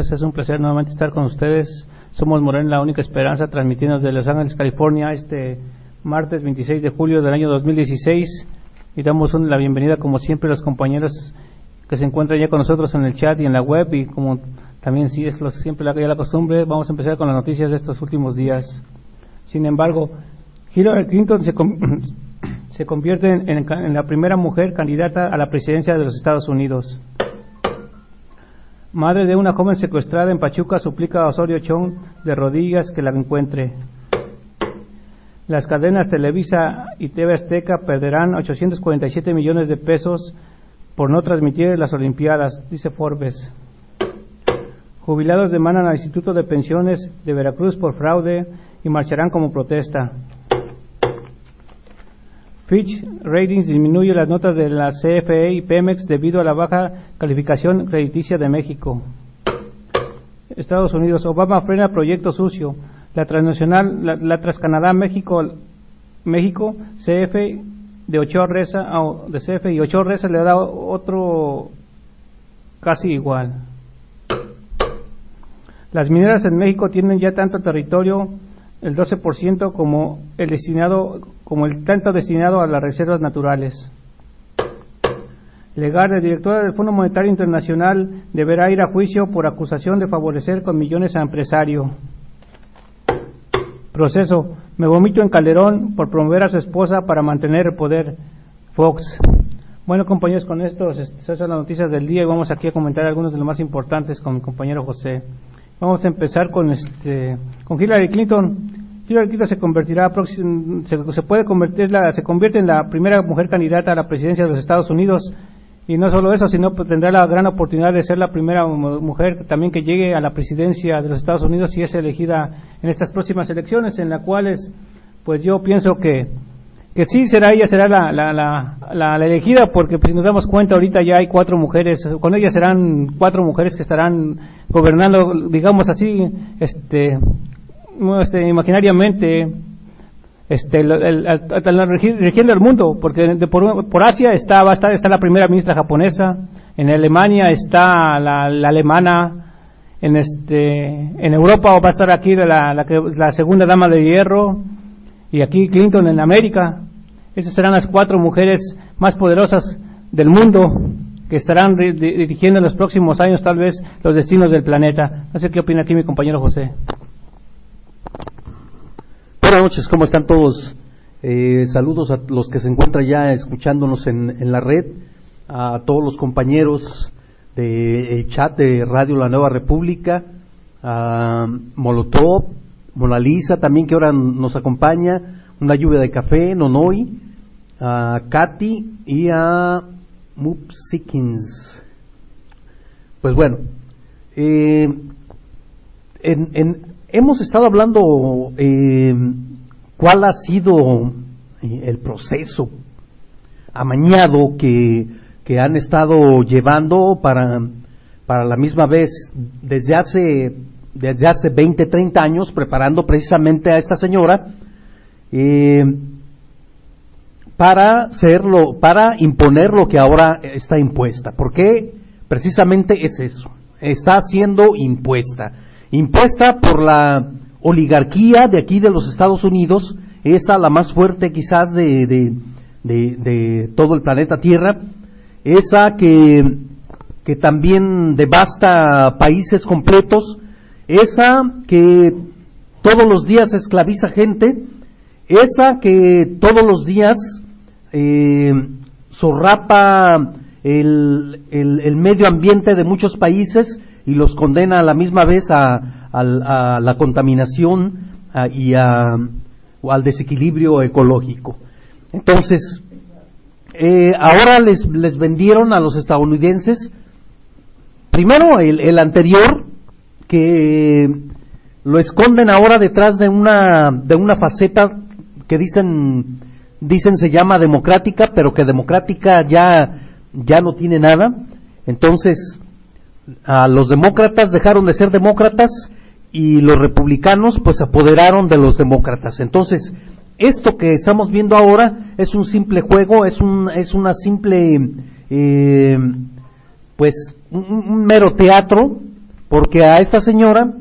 compañeros, es un placer nuevamente estar con ustedes. Somos Morena, la única esperanza, transmitiendo desde Los Ángeles, California, este martes 26 de julio del año 2016. Y damos la bienvenida, como siempre, a los compañeros que se encuentran ya con nosotros en el chat y en la web. Y como también, si es lo, siempre la, la costumbre, vamos a empezar con las noticias de estos últimos días. Sin embargo, Hillary Clinton se, se convierte en la primera mujer candidata a la presidencia de los Estados Unidos. Madre de una joven secuestrada en Pachuca suplica a Osorio Chong de rodillas que la encuentre. Las cadenas Televisa y TV Azteca perderán 847 millones de pesos por no transmitir las Olimpiadas, dice Forbes. Jubilados demandan al Instituto de Pensiones de Veracruz por fraude y marcharán como protesta. Fitch Ratings disminuye las notas de la CFE y Pemex debido a la baja calificación crediticia de México. Estados Unidos, Obama frena proyecto sucio. La transnacional, la, Transcanadá México, México, CF de Ochoa Reza, de CF y Ochoa Reza le da otro casi igual. Las mineras en México tienen ya tanto territorio el 12% como el destinado como el tanto destinado a las reservas naturales. Legarde, directora del Fondo Monetario Internacional, deberá ir a juicio por acusación de favorecer con millones a empresario. Proceso. Me vomito en Calderón por promover a su esposa para mantener el poder. Fox. Bueno, compañeros, con esto estas son las noticias del día y vamos aquí a comentar algunos de los más importantes con mi compañero José. Vamos a empezar con este con Hillary Clinton. Hillary Clinton se convertirá se, se puede convertir se convierte en la primera mujer candidata a la presidencia de los Estados Unidos y no solo eso, sino pues, tendrá la gran oportunidad de ser la primera mujer también que llegue a la presidencia de los Estados Unidos si es elegida en estas próximas elecciones en las cuales pues yo pienso que que sí será ella será la, la, la, la, elegida porque pues, si nos damos cuenta ahorita ya hay cuatro mujeres con ella serán cuatro mujeres que estarán gobernando digamos así este, este imaginariamente este el, rigiendo el mundo porque por, Asia está va a estar está la primera ministra japonesa en Alemania está la, alemana en este en Europa va a estar aquí la, la segunda dama de hierro y aquí Clinton en América. Esas serán las cuatro mujeres más poderosas del mundo que estarán dirigiendo en los próximos años tal vez los destinos del planeta. No sé qué opina aquí mi compañero José. Buenas noches, ¿cómo están todos? Eh, saludos a los que se encuentran ya escuchándonos en, la red, a todos los compañeros del chat de Radio La Nueva República, a Molotov, Mona Lisa también que ahora nos acompaña, una lluvia de café, Nonoy, a Katy y a Mupsikins. Pues bueno, eh, hemos estado hablando eh, cuál ha sido eh, el proceso amañado que, que han estado llevando para, para la misma vez desde hace desde hace 20, 30 años preparando precisamente a esta señora eh, para hacerlo, para imponer lo que ahora está impuesta. porque Precisamente es eso. Está siendo impuesta. Impuesta por la oligarquía de aquí de los Estados Unidos, esa la más fuerte quizás de, de, de todo el planeta Tierra, esa que, que también devasta países completos, esa que todos los días esclaviza gente, esa que todos los días eh, zorrapa el, el, medio ambiente de muchos países y los condena a la misma vez a, la contaminación y al desequilibrio ecológico. Entonces, eh, ahora les, les, vendieron a los estadounidenses, primero el, el, anterior, que lo esconden ahora detrás de una, de una faceta que dicen, dicen se llama democrática, pero que democrática ya, ya no tiene nada. Entonces, a los demócratas dejaron de ser demócratas y los republicanos pues apoderaron de los demócratas. Entonces, esto que estamos viendo ahora es un simple juego, es, un, es una simple, eh, pues, un, mero teatro, porque a esta señora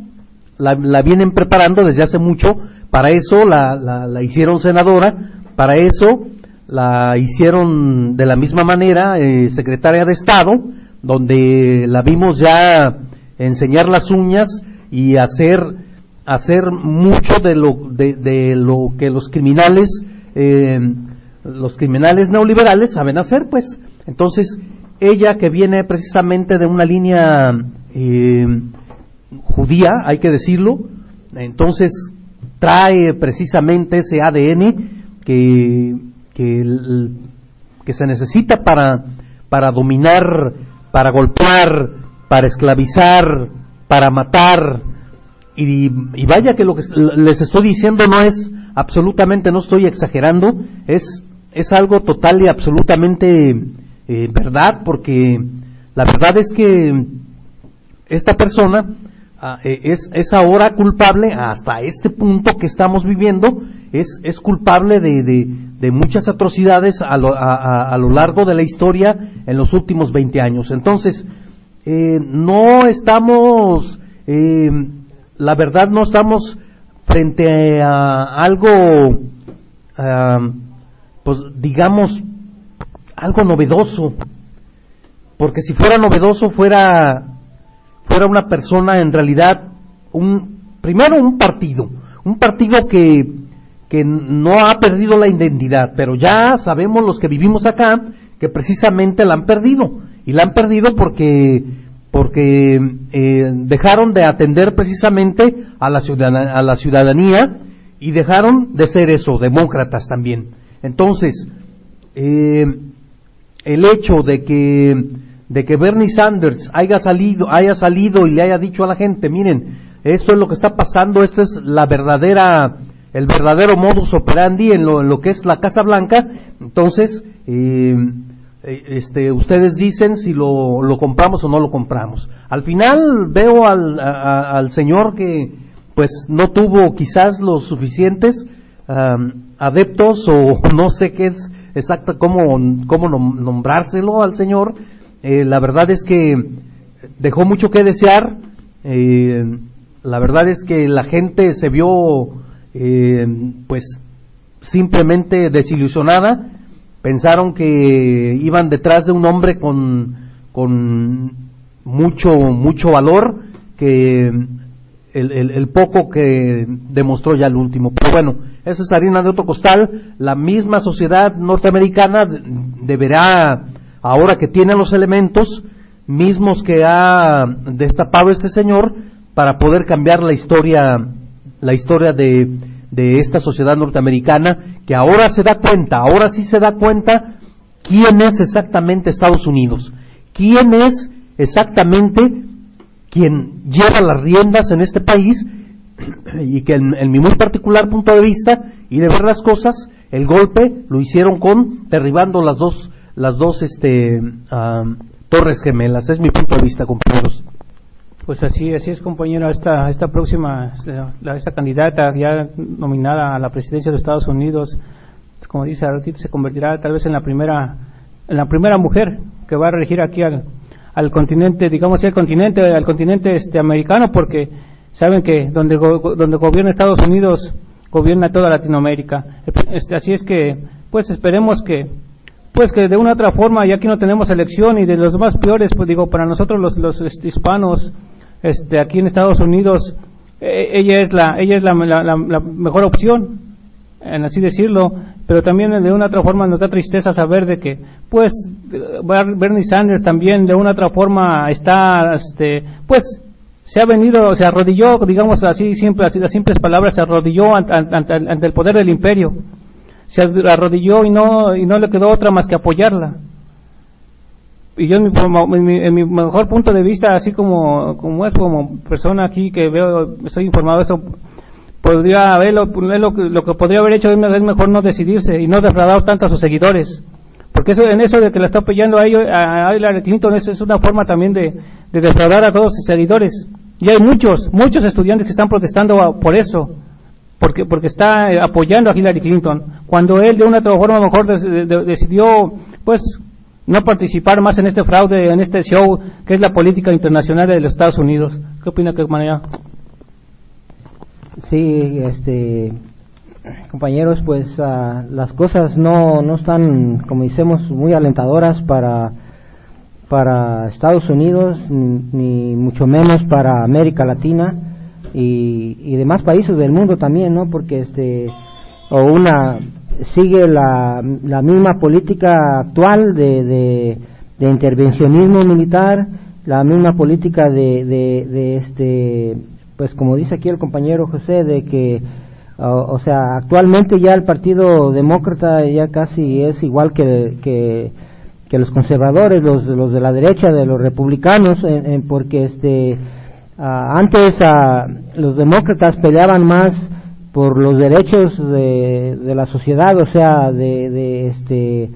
la, vienen preparando desde hace mucho, para eso la, la, hicieron senadora, para eso la hicieron de la misma manera eh, secretaria de Estado, donde la vimos ya enseñar las uñas y hacer hacer mucho de lo de, lo que los criminales eh, los criminales neoliberales saben hacer pues. Entonces ella que viene precisamente de una línea eh, judía hay que decirlo entonces trae precisamente ese ADN que que, que se necesita para para dominar para golpear, para esclavizar, para matar. Y, vaya que lo que les estoy diciendo no es absolutamente, no estoy exagerando, es, es algo total y absolutamente eh, verdad, porque la verdad es que esta persona es, es, ahora culpable, hasta este punto que estamos viviendo, es, es culpable de, de muchas atrocidades a lo, a, lo, largo de la historia en los últimos 20 años. Entonces, eh, no estamos, eh, la verdad no estamos frente a algo, pues digamos, algo novedoso, porque si fuera novedoso fuera, fuera una persona en realidad, un, primero un partido, un partido que que no ha perdido la identidad, pero ya sabemos los que vivimos acá que precisamente la han perdido. Y la han perdido porque, porque eh, dejaron de atender precisamente a la, ciudadanía, a la ciudadanía y dejaron de ser eso, demócratas también. Entonces, eh, el hecho de que, de que Bernie Sanders haya salido, haya salido y le haya dicho a la gente, miren, esto es lo que está pasando, esta es la verdadera el verdadero modus operandi en lo, que es la Casa Blanca, entonces eh, eh, este, ustedes dicen si lo, lo, compramos o no lo compramos. Al final veo al, al señor que pues no tuvo quizás los suficientes adeptos o no sé qué es exacto cómo, cómo nombrárselo al señor. Eh, la verdad es que dejó mucho que desear. la verdad es que la gente se vio eh, pues simplemente desilusionada, pensaron que iban detrás de un hombre con, con mucho, mucho valor, que el, el, poco que demostró ya el último. Pero bueno, esa es harina de otro costal. La misma sociedad norteamericana deberá, ahora que tiene los elementos mismos que ha destapado este señor, para poder cambiar la historia la historia de, esta sociedad norteamericana que ahora se da cuenta, ahora sí se da cuenta quién es exactamente Estados Unidos, quién es exactamente quien lleva las riendas en este país y que en, mi muy particular punto de vista y de ver las cosas, el golpe lo hicieron con derribando las dos las dos este torres gemelas. Es mi punto de vista, compañeros. Pues así, así es, compañero. Esta, esta próxima, esta candidata ya nominada a la presidencia de Estados Unidos, como dice se convertirá tal vez en la primera, en la primera mujer que va a regir aquí al, al continente, digamos, al continente, al continente este americano, porque saben que donde, donde gobierna Estados Unidos gobierna toda Latinoamérica. Este, así es que, pues esperemos que, pues que de una otra forma, ya que no tenemos elección y de los más peores, pues digo, para nosotros los, los este, hispanos, este, aquí en Estados Unidos, eh, ella es la ella es la, mejor opción en así decirlo pero también de una otra forma nos da tristeza saber de que pues Bernie Sanders también de una otra forma está este pues se ha venido se arrodilló digamos así siempre así las simples palabras se arrodilló ante, ante el poder del imperio se arrodilló y no y no le quedó otra más que apoyarla y yo en mi, mejor punto de vista, así como, como es como persona aquí que veo, estoy informado de eso, podría haber lo, lo, que podría haber hecho es mejor no decidirse y no defraudar tanto a sus seguidores. Porque eso, en eso de que la está apoyando a, ellos, a Hillary Clinton, eso es una forma también de, de defraudar a todos sus seguidores. Y hay muchos, muchos estudiantes que están protestando por eso, porque, porque está apoyando a Hillary Clinton. Cuando él de una otra forma mejor decidió, pues, no participar más en este fraude, en este show que es la política internacional de los Estados Unidos. ¿Qué opina que manera? Sí, este, compañeros, pues ah, las cosas no, no están, como decimos, muy alentadoras para, para Estados Unidos, ni, mucho menos para América Latina y, y demás países del mundo también, ¿no? Porque este, o una sigue la, la misma política actual de, de, intervencionismo militar, la misma política de, de, este, pues como dice aquí el compañero José, de que, o, sea, actualmente ya el Partido Demócrata ya casi es igual que, que, los conservadores, los, los de la derecha, de los republicanos, porque este, antes los demócratas peleaban más por los derechos de, de la sociedad, o sea, de, de este,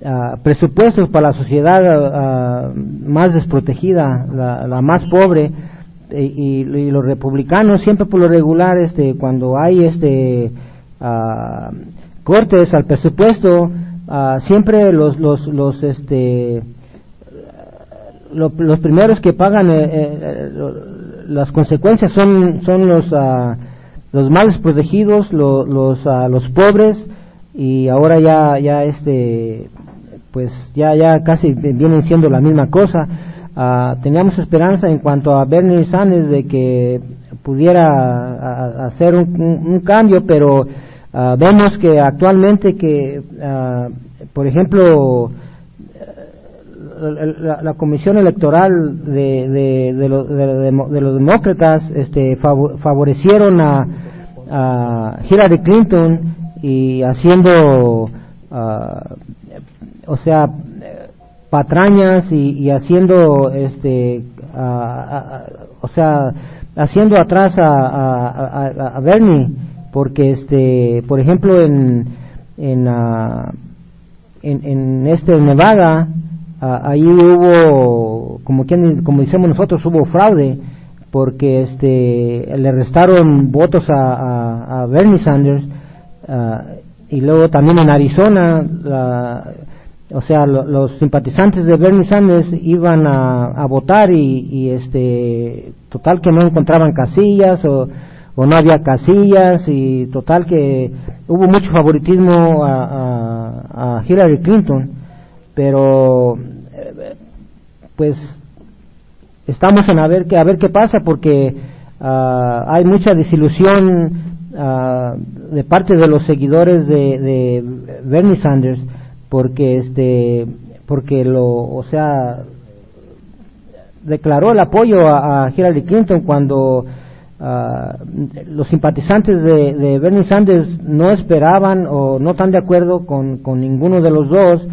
uh, presupuestos para la sociedad uh, más desprotegida, la, la más pobre, y, y, los republicanos siempre por lo regular, este, cuando hay este uh, cortes al presupuesto, siempre los, los, los, este, los primeros que pagan eh, eh, las consecuencias son, son los los más protegidos, los, a los pobres y ahora ya ya este pues ya ya casi vienen siendo la misma cosa. Uh, teníamos esperanza en cuanto a Bernie Sanders de que pudiera hacer un, cambio, pero vemos que actualmente que, por ejemplo, la, comisión electoral de, de, de, los demócratas este, favorecieron a, a, Hillary Clinton y haciendo, o sea, patrañas y, haciendo, este, o sea, haciendo atrás a, a, Bernie, porque, este, por ejemplo, en, en, en, en este Nevada, ahí hubo, como, quien, como decimos nosotros, hubo fraude porque este le restaron votos a, a, Bernie Sanders y luego también en Arizona o sea los simpatizantes de Bernie Sanders iban a, votar y, este total que no encontraban casillas o, no había casillas y total que hubo mucho favoritismo a, a Hillary Clinton pero pues estamos en a ver qué a ver qué pasa porque ah, hay mucha desilusión ah, de parte de los seguidores de, Bernie Sanders porque este porque lo o sea declaró el apoyo a, Hillary Clinton cuando ah, los simpatizantes de, Bernie Sanders no esperaban o no están de acuerdo con, con ninguno de los dos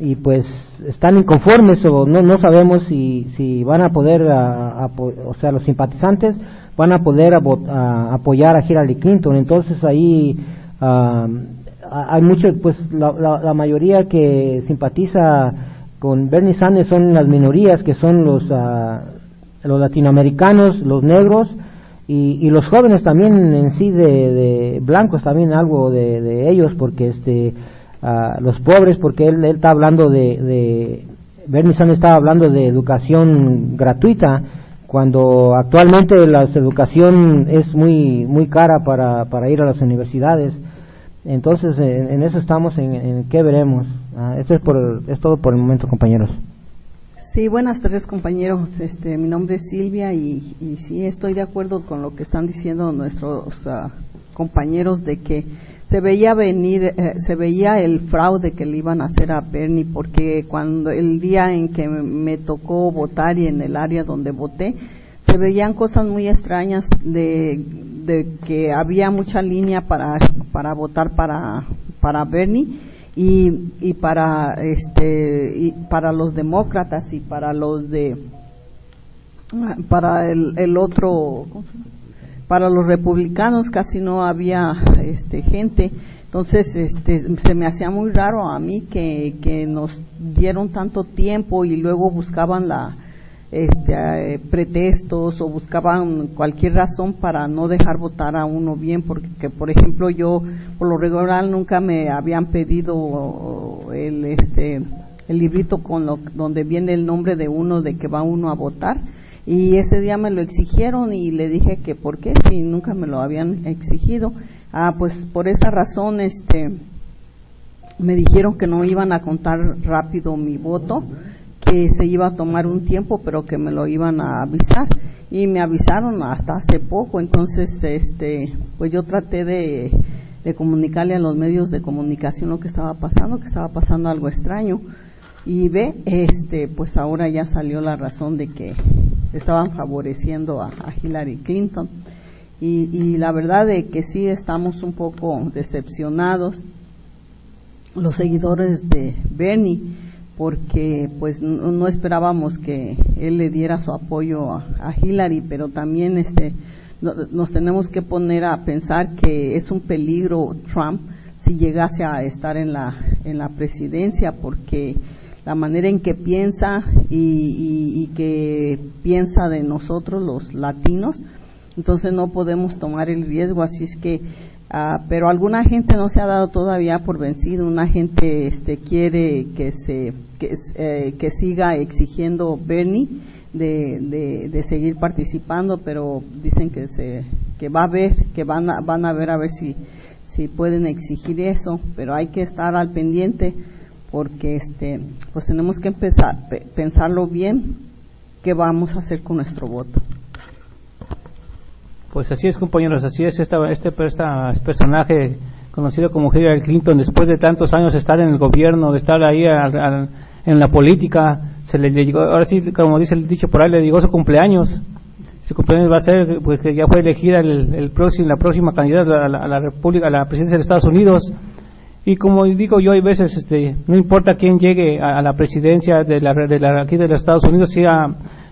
y pues están inconformes o no, no sabemos si, si van a poder, o sea, los simpatizantes van a poder apoyar a Hillary Clinton. Entonces ahí hay mucho, pues la, la, mayoría que simpatiza con Bernie Sanders son las minorías, que son los, los latinoamericanos, los negros, y, los jóvenes también en sí de, blancos también algo de ellos porque este a los pobres, porque él, él está hablando de, de Bernie Sanders estaba hablando de educación gratuita, cuando actualmente la educación es muy muy cara para, para ir a las universidades. Entonces, en, eso estamos, en, en, qué veremos. Ah, esto es, por, es todo por el momento, compañeros. Sí, buenas tardes compañeros. Este, mi nombre es Silvia y, y sí estoy de acuerdo con lo que están diciendo nuestros uh, compañeros de que se veía venir, eh, se veía el fraude que le iban a hacer a Bernie, porque cuando el día en que me tocó votar y en el área donde voté, se veían cosas muy extrañas de, de que había mucha línea para, para votar para, para Bernie y, y para este y para los demócratas y para los de para el, el otro ¿cómo se llama? Para los republicanos casi no había este, gente. Entonces, este, se me hacía muy raro a mí que, que nos dieron tanto tiempo y luego buscaban la, este, eh, pretextos o buscaban cualquier razón para no dejar votar a uno bien, porque, por ejemplo, yo por lo regular nunca me habían pedido el, este, el librito con lo, donde viene el nombre de uno de que va uno a votar y ese día me lo exigieron y le dije que por qué si nunca me lo habían exigido. Ah pues por esa razón este me dijeron que no iban a contar rápido mi voto que se iba a tomar un tiempo pero que me lo iban a avisar. Y me avisaron hasta hace poco entonces este pues yo traté de, de comunicarle a los medios de comunicación lo que estaba pasando que estaba pasando algo extraño y ve este pues ahora ya salió la razón de que estaban favoreciendo a, Hillary Clinton. Y, la verdad de que sí estamos un poco decepcionados los seguidores de Bernie porque pues no, no esperábamos que él le diera su apoyo a, Hillary pero también este no, nos tenemos que poner a pensar que es un peligro Trump si llegase a estar en la en la presidencia porque la manera en que piensa y, y, que piensa de nosotros los latinos, entonces no podemos tomar el riesgo, así es que, uh, pero alguna gente no se ha dado todavía por vencido, una gente este, quiere que se que, eh, que siga exigiendo Bernie de, de, de, seguir participando, pero dicen que se que va a ver, que van a, van a ver a ver si si pueden exigir eso, pero hay que estar al pendiente porque este pues tenemos que empezar pensarlo bien qué vamos a hacer con nuestro voto. Pues así es, compañeros, así es esta, este, este personaje conocido como Hillary Clinton, después de tantos años de estar en el gobierno, de estar ahí al, en la política, se le llegó, ahora sí, como dice el dicho por ahí, le llegó su cumpleaños. Su cumpleaños va a ser, pues que ya fue elegida el, próximo, la próxima candidata a la, a la a la presidencia de Estados Unidos y como digo yo hay veces este no importa quién llegue a, la presidencia de la, de la, aquí de los Estados Unidos sea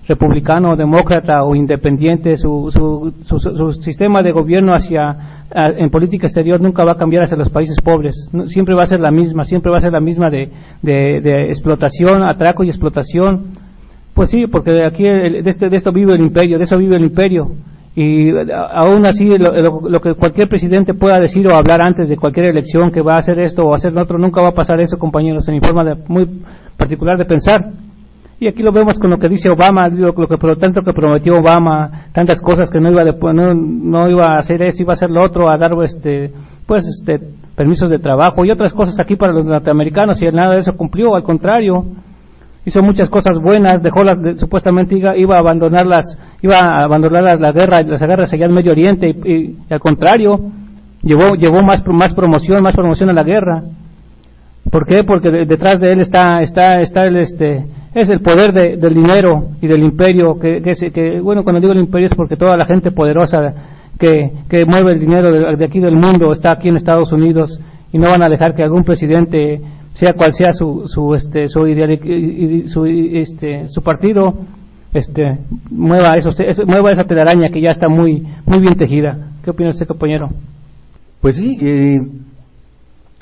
republicano demócrata o independiente su, su, su, su sistema de gobierno hacia en política exterior nunca va a cambiar hacia los países pobres. Siempre va a ser la misma siempre va a ser la misma de, de, explotación atraco y explotación. Pues sí porque de aquí de, este, de esto vive el imperio de eso vive el imperio y aún así lo, que cualquier presidente pueda decir o hablar antes de cualquier elección que va a hacer esto o hacer lo otro, nunca va a pasar eso, compañeros, en mi forma de, muy particular de pensar. Y aquí lo vemos con lo que dice Obama, lo, lo que por lo tanto que prometió Obama, tantas cosas que no iba de, no, no iba a hacer esto, iba a hacer lo otro, a dar este pues este permisos de trabajo y otras cosas aquí para los norteamericanos y nada de eso cumplió, al contrario, hizo muchas cosas buenas, dejó la, de, supuestamente iba, iba, a abandonar las, iba a abandonar la, la guerra, las guerras allá en Medio Oriente y, al contrario, llevó, llevó más, más promoción, más promoción a la guerra. ¿Por qué? Porque de, detrás de él está, está, está el, este, es el poder de, del dinero y del imperio, que, que, que, bueno, cuando digo el imperio es porque toda la gente poderosa que, que mueve el dinero de, de aquí del mundo está aquí en Estados Unidos y no van a dejar que algún presidente sea cual sea su su este su ideal su este su partido este mueva eso, mueva esa telaraña que ya está muy muy bien tejida qué opina usted compañero pues sí eh,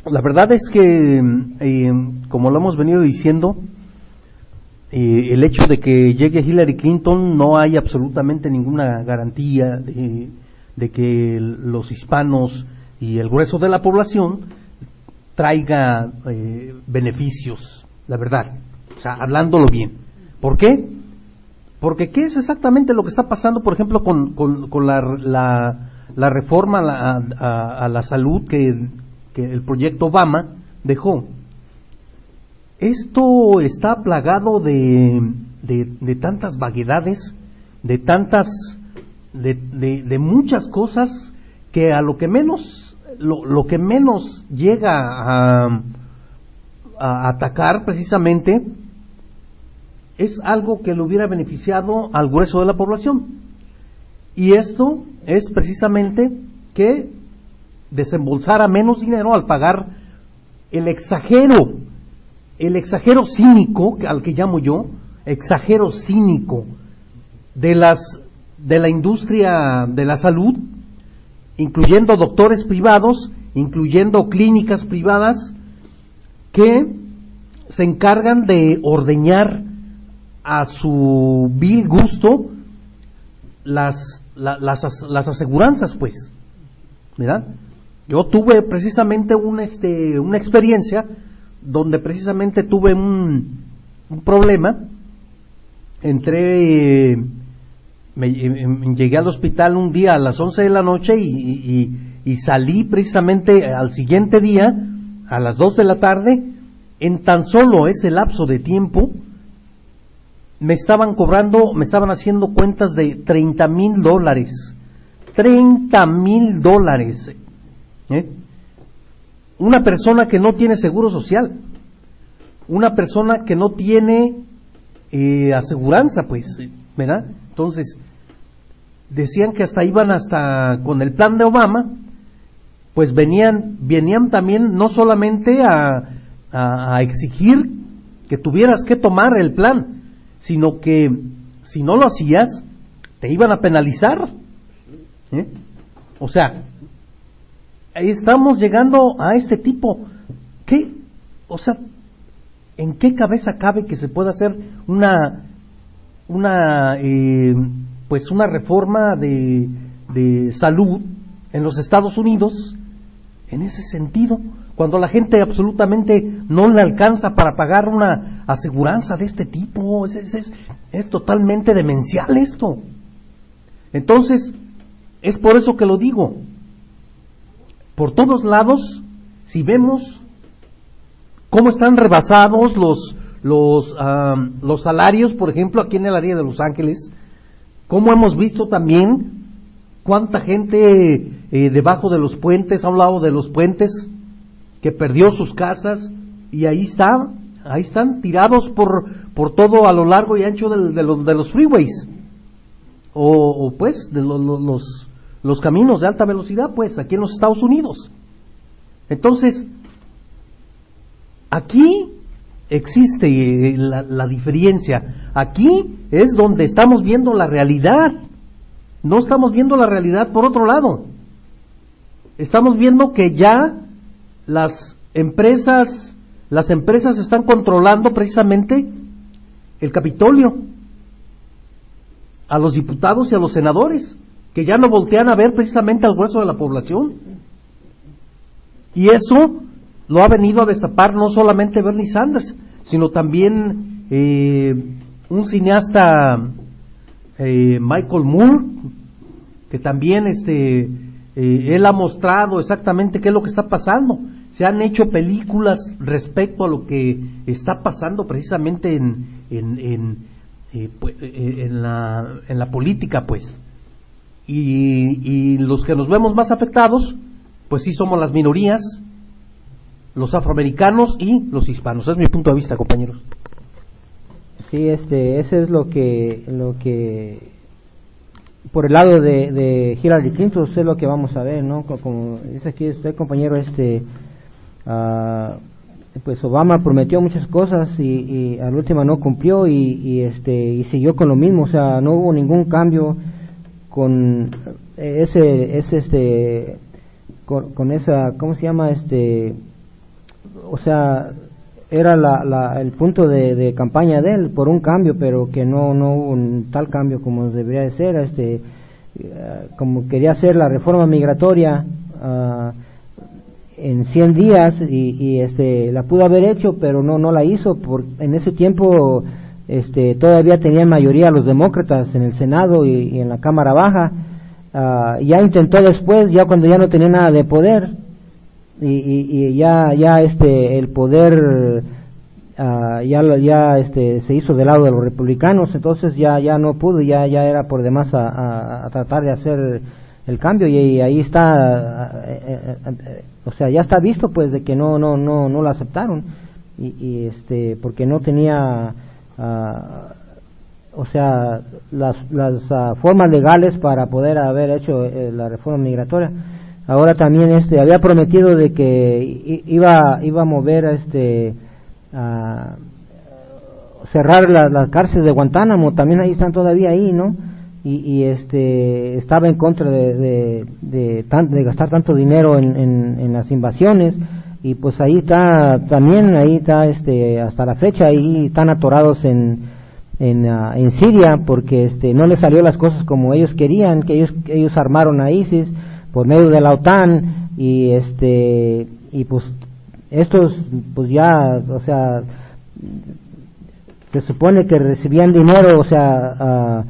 la verdad es que eh, como lo hemos venido diciendo eh, el hecho de que llegue Hillary Clinton no hay absolutamente ninguna garantía de, de que los hispanos y el grueso de la población traiga beneficios, la verdad, o sea, hablándolo bien. ¿Por qué? Porque ¿qué es exactamente lo que está pasando, por ejemplo, con, la, la, reforma a a, la salud que, que el proyecto Obama dejó? Esto está plagado de, de, tantas vaguedades, de tantas, de, muchas cosas que a lo que menos, lo, que menos llega a atacar precisamente es algo que le hubiera beneficiado al grueso de la población. Y esto es precisamente que desembolsara menos dinero al pagar el exagero, el exagero cínico, al que llamo yo, exagero cínico de las de la industria de la salud, incluyendo doctores privados, incluyendo clínicas privadas que se encargan de ordeñar a su vil gusto las, las, las aseguranzas, pues. Yo tuve precisamente un, este, una experiencia donde precisamente tuve un, un problema. Entré, me, llegué al hospital un día a las 11 de la noche y, y, salí precisamente al siguiente día a las 2 de la tarde. En tan solo ese lapso de tiempo, me estaban cobrando, me estaban haciendo cuentas de 30 mil dólares. 30 mil dólares. ¿eh? Una persona que no tiene seguro social. Una persona que no tiene eh, aseguranza, pues, ¿verdad? Entonces, decían que hasta iban hasta con el plan de Obama, pues venían, venían también no solamente a, a exigir que tuvieras que tomar el plan, sino que si no lo hacías, te iban a penalizar. ¿eh? O sea, ahí estamos llegando a este tipo. ¿Qué? O sea, ¿en qué cabeza cabe que se pueda hacer una, una, eh, pues una reforma de, de salud en los Estados Unidos en ese sentido? Cuando la gente absolutamente no le alcanza para pagar una aseguranza de este tipo. Es, totalmente demencial esto. Entonces, es por eso que lo digo. Por todos lados, si vemos cómo están rebasados los, los, los salarios, por ejemplo, aquí en el área de Los Ángeles, cómo hemos visto también cuánta gente eh, debajo de los puentes, a un lado de los puentes, que perdió sus casas y ahí está, ahí están tirados por, por todo a lo largo y ancho de, los, de los freeways o, pues de los, los caminos de alta velocidad pues aquí en los Estados Unidos. Entonces, aquí existe la, la, diferencia. Aquí es donde estamos viendo la realidad. No estamos viendo la realidad por otro lado. Estamos viendo que ya las empresas, las empresas están controlando precisamente el Capitolio, a los diputados y a los senadores, que ya no voltean a ver precisamente al grueso de la población. Y eso lo ha venido a destapar no solamente Bernie Sanders, sino también eh, un cineasta eh, Michael Moore, que también este, eh, él ha mostrado exactamente qué es lo que está pasando se han hecho películas respecto a lo que está pasando precisamente en, en, eh, pues, eh, en, la, en la política, pues. Y, y, los que nos vemos más afectados, pues sí somos las minorías, los afroamericanos y los hispanos. Es mi punto de vista, compañeros. Sí, este, ese es lo que, lo que por el lado de, de Hillary Clinton es lo que vamos a ver, ¿no? Como dice aquí usted, compañero, este, Ah, pues Obama prometió muchas cosas y, y al último no cumplió y, este y siguió con lo mismo o sea no hubo ningún cambio con ese ese este con, esa cómo se llama este o sea era la, el punto de, campaña de él por un cambio pero que no no hubo un tal cambio como debería de ser este ah, como quería hacer la reforma migratoria uh, en 100 días y, este la pudo haber hecho pero no no la hizo por en ese tiempo este todavía tenían mayoría los demócratas en el senado y, en la cámara baja uh, ya intentó después ya cuando ya no tenía nada de poder y, y ya ya este el poder ah, ya ya este se hizo del lado de los republicanos entonces ya ya no pudo ya ya era por demás a, tratar de hacer el cambio y, ahí está eh, eh, o sea ya está visto pues de que no no no no lo aceptaron y, este porque no tenía ah, o sea las las ah, formas legales para poder haber hecho la reforma migratoria ahora también este había prometido de que iba iba a mover este a cerrar la, la, cárcel de Guantánamo. También ahí están todavía ahí no y, este estaba en contra de de, de, gastar tanto dinero en, en, las invasiones. Y pues ahí está también ahí está este hasta la fecha ahí están atorados en en, ah, en Siria porque este no les salió las cosas como ellos querían que ellos ellos armaron a ISIS por medio de la OTAN y este y pues estos pues ya o sea se supone que recibían dinero o sea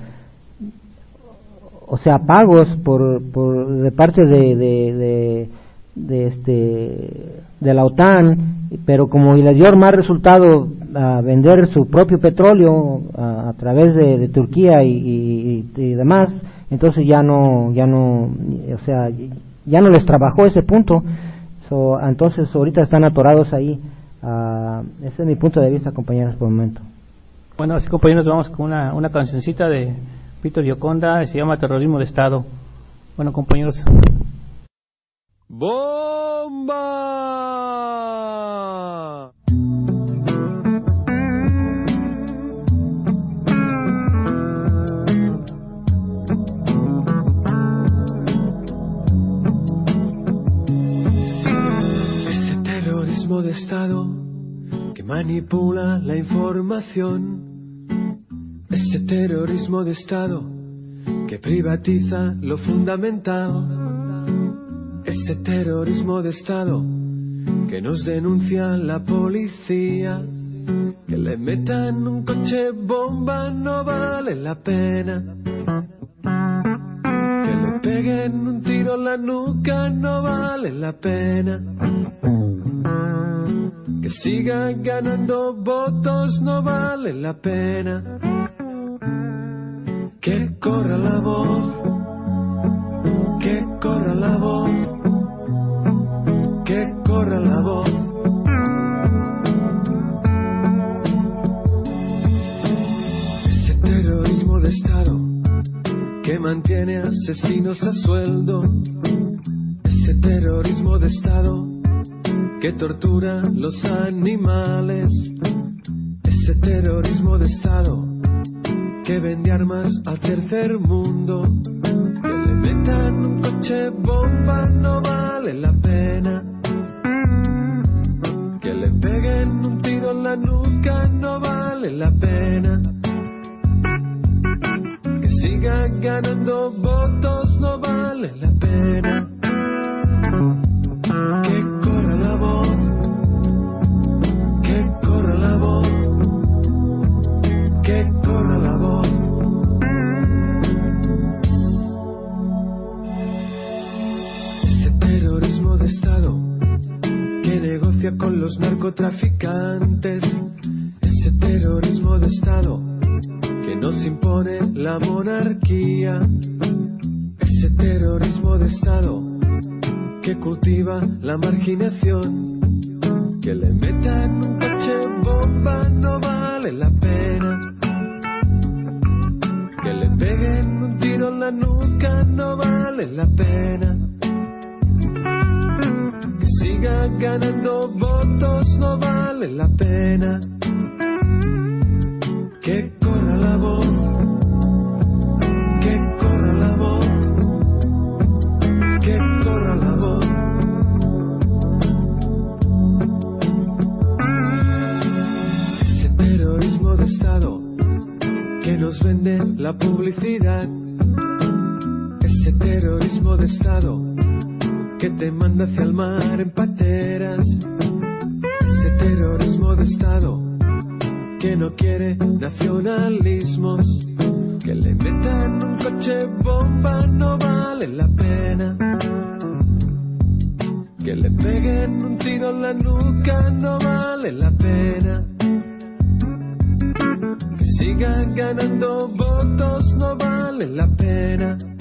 o sea pagos por, por de parte de, de, de, este de la OTAN pero como les dio más resultado a vender su propio petróleo a, través de, Turquía y demás entonces ya no, ya no, o sea, ya no les trabajó ese punto, entonces ahorita están atorados ahí. Uh, ese es mi punto de vista, compañeros, por el momento. Bueno, así compañeros, vamos con una, una cancioncita de Víctor Yoconda, se llama Terrorismo de Estado. Bueno, compañeros. ¡Bomba! De Estado que manipula la información. Ese terrorismo de Estado que privatiza lo fundamental. Ese terrorismo de Estado que nos denuncia la policía. Que le metan un coche bomba no vale la pena. Que le peguen un tiro en la nuca no vale la pena que siga ganando votos no vale la pena. Que corra la voz, que corra la voz, que corra la voz. Ese terrorismo de Estado que mantiene asesinos a sueldo. Ese terrorismo de Estado que tortura los animales, ese terrorismo de Estado que vende armas al tercer mundo, que le metan un coche bomba no vale la pena, que le peguen un tiro en la nuca no vale la pena, que siga ganando votos no vale la pena. Con los narcotraficantes, ese terrorismo de Estado que nos impone la monarquía, ese terrorismo de Estado que cultiva la marginación, que le metan un coche bomba no vale la pena, que le peguen un tiro en la nuca no vale la pena siga ganando votos no vale la pena. Que corra la voz, que corra la voz, que corra la voz. Ese terrorismo de Estado que nos vende la publicidad. Ese terrorismo de Estado que te manda hacia el mar en pateras. Ese terrorismo de Estado que no quiere nacionalismos. Que le metan un coche bomba no vale la pena. Que le peguen un tiro en la nuca no vale la pena. Que sigan ganando votos no vale la pena.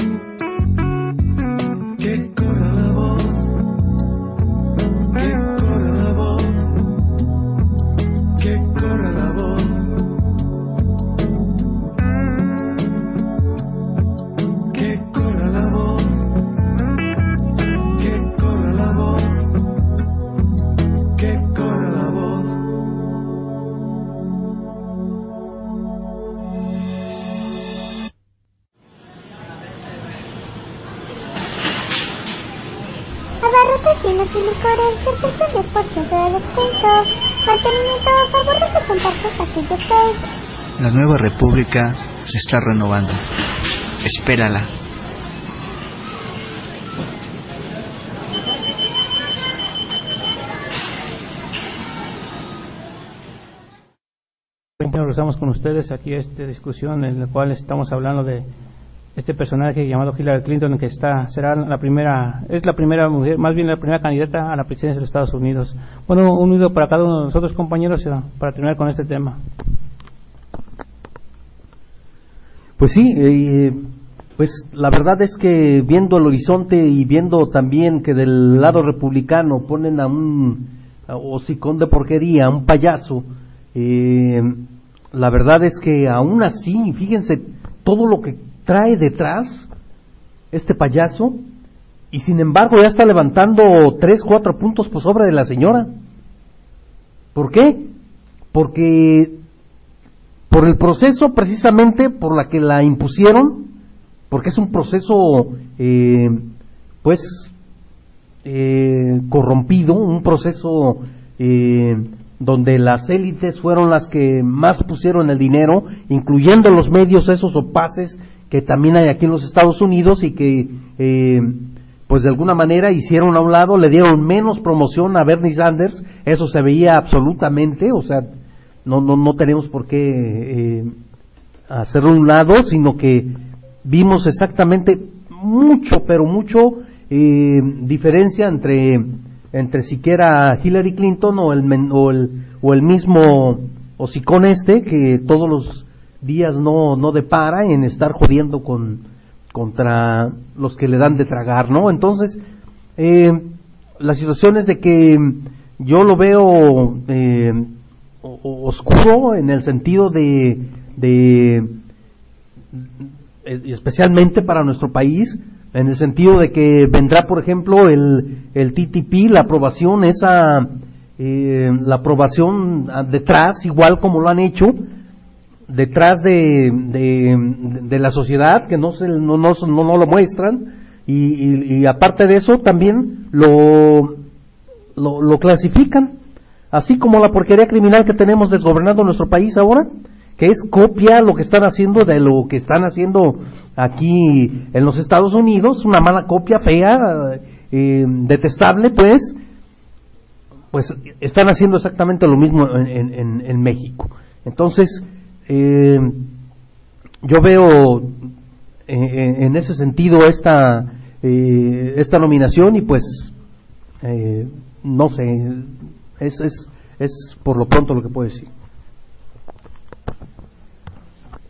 La nueva república se está renovando. Espérala. Bueno, regresamos con ustedes aquí a esta discusión en la cual estamos hablando de este personaje llamado Hillary Clinton que está será la primera es la primera mujer más bien la primera candidata a la presidencia de los Estados Unidos. Bueno, un minuto para cada uno de nosotros compañeros para terminar con este tema. Pues sí, eh, pues la verdad es que viendo el horizonte y viendo también que del lado republicano ponen a un hocicón de porquería, a un payaso, eh, la verdad es que aún así, fíjense todo lo que trae detrás este payaso y sin embargo ya está levantando tres, cuatro puntos por sobre de la señora. ¿Por qué? Porque por el proceso precisamente por la que la impusieron, porque es un proceso eh, pues eh, corrompido, un proceso eh, donde las élites fueron las que más pusieron el dinero, incluyendo los medios esos opaces que también hay aquí en los Estados Unidos y que eh, pues de alguna manera hicieron a un lado, le dieron menos promoción a Bernie Sanders, eso se veía absolutamente, o sea, no, no, no tenemos por qué eh, hacerlo a un lado, sino que vimos exactamente mucho, pero mucho eh, diferencia entre, entre siquiera Hillary Clinton o el, o el, o el mismo hocicón este que todos los días no, no depara en estar jodiendo con, contra los que le dan de tragar, ¿no? Entonces, eh, la situación es de que yo lo veo eh, o- oscuro en el sentido de, de eh, especialmente para nuestro país, en el sentido de que vendrá, por ejemplo, el, el TTP, la aprobación, esa, eh, la aprobación detrás, igual como lo han hecho, detrás de, de, de la sociedad, que no, se, no, no, no, no lo muestran, y- y aparte de eso, también lo, lo, lo clasifican, así como la porquería criminal que tenemos desgobernando nuestro país ahora, que es copia lo que están haciendo de lo que están haciendo aquí en los Estados Unidos, una mala copia fea, eh, detestable, pues, pues están haciendo exactamente lo mismo en, México. Entonces, eh, yo veo eh, en ese sentido esta, eh, esta nominación y pues, no sé, es, es, es por lo pronto lo que puedo decir.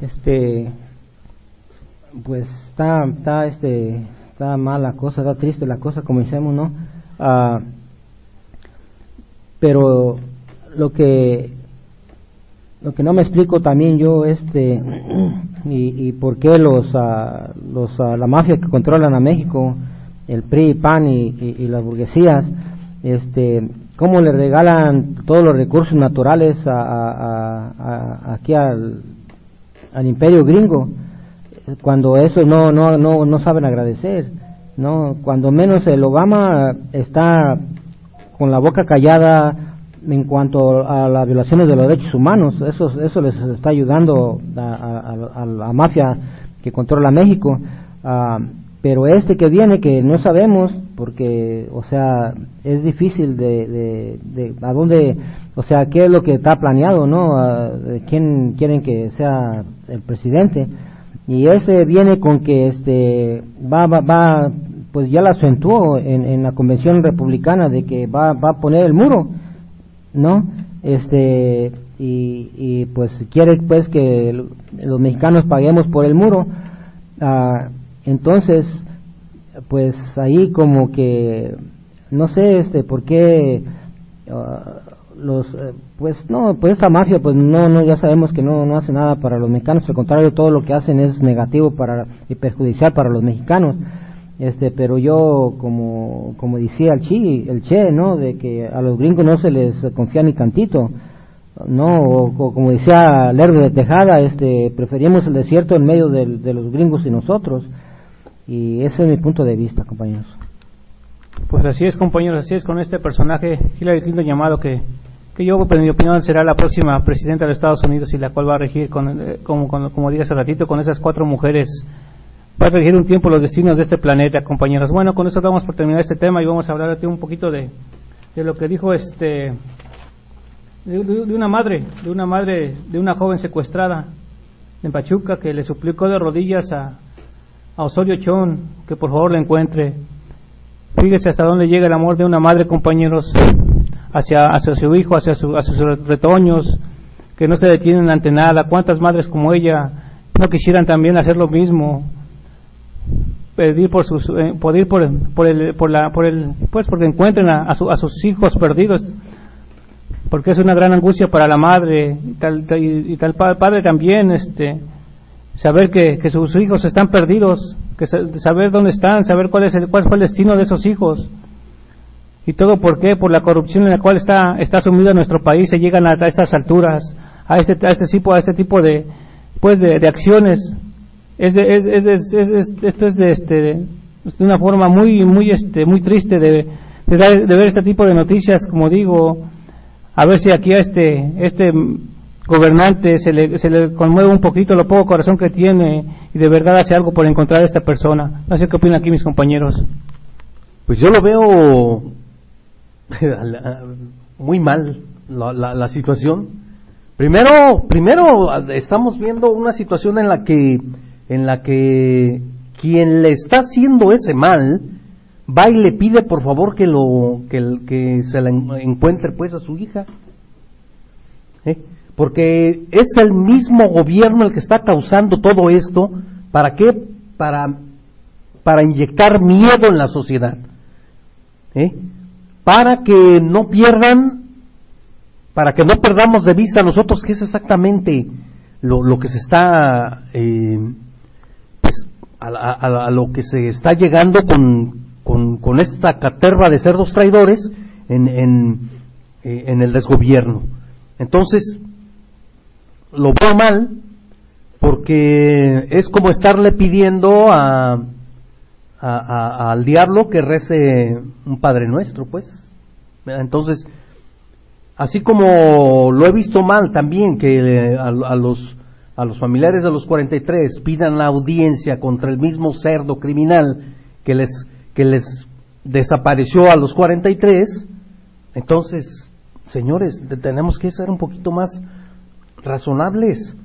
este pues está está este está mala cosa está triste la cosa como decimos no Ah, pero lo que lo que no me explico también yo este y, y por qué los ah, los ah, la mafia que controlan a México el PRI PAN y, y- y las burguesías este cómo le regalan todos los recursos naturales a, aquí al, imperio gringo cuando eso no no no no saben agradecer no cuando menos el Obama está con la boca callada en cuanto a las violaciones de los derechos humanos eso eso les está ayudando a, la mafia que controla México Ah, pero este que viene que no sabemos porque o sea es difícil de, de, a dónde o sea qué es lo que está planeado no de quién quieren que sea el presidente. Y ese viene con que este va va, va pues ya lo acentuó en, en la convención republicana de que va va a poner el muro no este y, y pues quiere pues que los mexicanos paguemos por el muro. Ah, entonces pues ahí como que no sé este por qué ah, los eh, pues no pues esta mafia pues no no ya sabemos que no no hace nada para los mexicanos. Al contrario todo lo que hacen es negativo para y perjudicial para los mexicanos. Este pero yo como como decía el chi el che no de que a los gringos no se les confía ni tantito. No o, como decía Lerdo de Tejada este preferimos el desierto en medio de los gringos y nosotros y ese es mi punto de vista compañeros Pues así es, compañeros, así es con este personaje, Hillary Clinton llamado que, que yo, en mi opinión, será la próxima presidenta de Estados Unidos y la cual va a regir, con, eh, como, como, dije hace ratito, con esas cuatro mujeres, va a regir un tiempo los destinos de este planeta, compañeros. Bueno, con eso damos por terminar este tema y vamos a hablar un poquito de, de lo que dijo este, de una madre, de una madre, de una joven secuestrada en Pachuca que le suplicó de rodillas a, a Osorio Chón que por favor la encuentre. Fíjese hasta dónde llega el amor de una madre, compañeros, hacia, hacia su hijo, hacia, su- hacia sus retoños, que no se detienen ante nada. ¿Cuántas madres como ella no quisieran también hacer lo mismo? Pedir por sus, eh, pedir por, por el, por la, por el, pues porque encuentren a, a su- a sus hijos perdidos, porque es una gran angustia para la madre y tal, y, tal pa- padre también, este, saber que, que sus hijos están perdidos, que sa- saber dónde están, saber cuál es el, cuál fue el destino de esos hijos. Y todo por qué, por la corrupción en la cual está, está sumido nuestro país, se llegan a, estas alturas, a este, a este tipo, a este tipo de, pues de, de acciones. Es de, es, es, es- es- es- esto es de, este, es de una forma muy, muy, este, muy triste de, de, de ver este tipo de noticias, como digo, a ver si aquí a este, este gobernante se le, se le conmueve un poquito lo poco corazón que tiene y de verdad hace algo por encontrar a esta persona. No sé qué opinan aquí mis compañeros. Pues yo lo veo muy mal la, la- la situación. Primero, primero estamos viendo una situación en la que, en la que quien le está haciendo ese mal va y le pide por favor que lo, que, se la en- encuentre pues a su hija. ¿Eh? Porque es el mismo gobierno el que está causando todo esto. ¿Para qué? Para, para inyectar miedo en la sociedad. ¿eh? para que no pierdan, para que no perdamos de vista nosotros qué es exactamente lo, lo que se está, eh, pues, a, a a lo que se está llegando con, con, con esta caterva de cerdos traidores en, en, eh, en el desgobierno. Entonces, lo veo mal porque es como estarle pidiendo a, a- al diablo que rece un Padre Nuestro, pues. Entonces, así como lo he visto mal también que eh, a, los a los familiares de los 43 pidan la audiencia contra el mismo cerdo criminal que les que les desapareció a los 43, entonces, señores, te- tenemos que ser un poquito más razonables.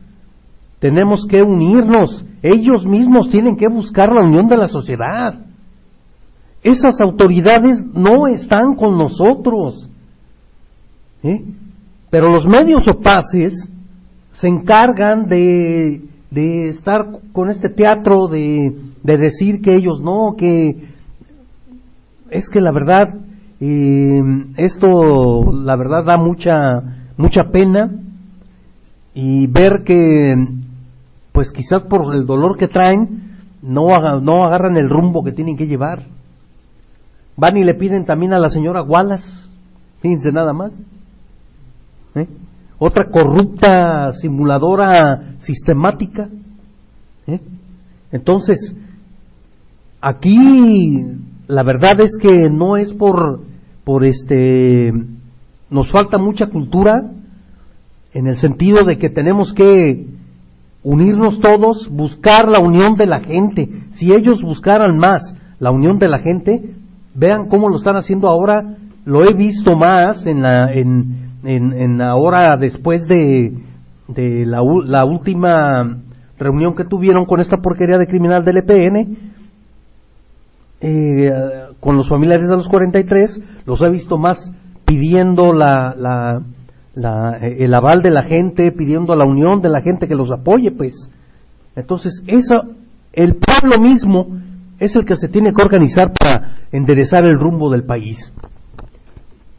Tenemos que unirnos. Ellos mismos tienen que buscar la unión de la sociedad. Esas autoridades no están con nosotros. Pero los medios opaces se encargan de, de estar con este teatro de, de decir que ellos no, que es que la verdad, eh, esto la verdad da mucha, mucha pena y ver que pues quizás por el dolor que traen no, no agarran el rumbo que tienen que llevar. Van y le piden también a la señora Wallace, fíjense nada más. ¿eh? Otra corrupta simuladora sistemática. ¿eh? Entonces, aquí la verdad es que no es por, por este, nos falta mucha cultura en el sentido de que tenemos que unirnos todos, buscar la unión de la gente. Si ellos buscaran más la unión de la gente, vean cómo lo están haciendo ahora. Lo he visto más en la, en, en, en ahora después de, de la, la última reunión que tuvieron con esta porquería de criminal del EPN, eh, con los familiares de los 43, los he visto más pidiendo la, la, la, eh, el aval de la gente, pidiendo la unión de la gente que los apoye, pues. Entonces, eso, el pueblo mismo es el que se tiene que organizar para enderezar el rumbo del país.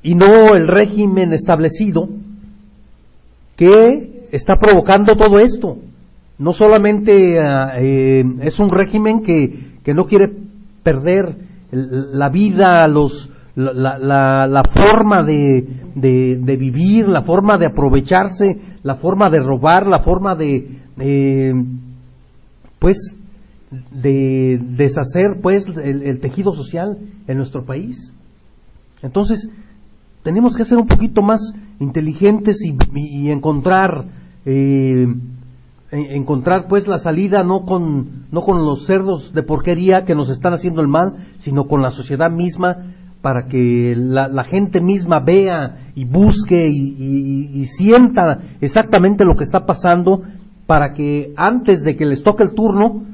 Y no el régimen establecido que está provocando todo esto. No solamente ah, eh, es un régimen que, que no quiere perder la vida, los, la, la, la forma de, de, vivir, la forma de aprovecharse, la forma de robar, la forma de, pues, de deshacer, pues, el, tejido social en nuestro país. Entonces, tenemos que ser un poquito más inteligentes y encontrar eh, encontrar pues la salida no con no con los cerdos de porquería que nos están haciendo el mal, sino con la sociedad misma para que la, gente misma vea y busque y, sienta exactamente lo que está pasando para que antes de que les toque el turno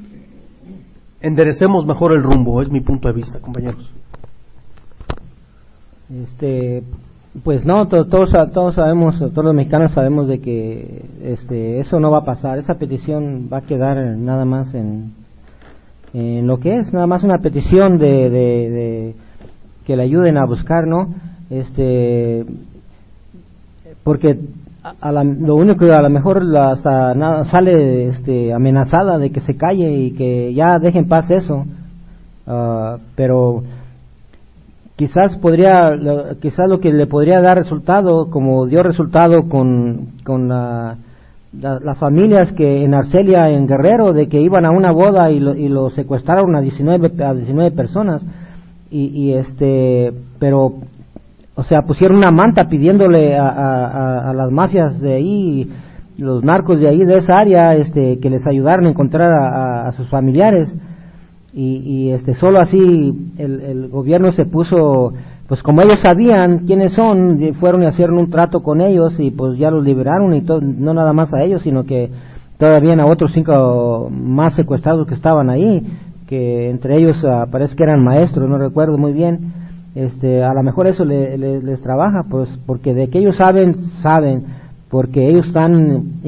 enderecemos mejor el rumbo, es mi punto de vista, compañeros. Este, pues no, todos, todos sabemos, todos los mexicanos sabemos de que este, eso no va a pasar, esa petición va a quedar nada más en, en lo que es, nada más una petición de que le ayuden a buscar, ¿no? Este, porque a, la, lo único que a lo mejor la, hasta nada, sale este, amenazada de que se calle y que ya dejen paz eso, uh, pero quizás podría quizás lo que le podría dar resultado como dio resultado con, con la, las familias que en Arcelia en Guerrero de que iban a una boda y lo, y lo secuestraron a 19 a 19 personas y, y, este pero o sea pusieron una manta pidiéndole a, a, las mafias de ahí los narcos de ahí de esa área este que les ayudaran a encontrar a, a sus familiares. Y, y, este solo así el, el, gobierno se puso pues como ellos sabían quiénes son fueron y hicieron un trato con ellos y pues ya los liberaron y todo, no nada más a ellos sino que todavía a otros cinco más secuestrados que estaban ahí que entre ellos uh, parece que eran maestros no recuerdo muy bien este a lo mejor eso le, le, les trabaja pues porque de que ellos saben saben porque ellos están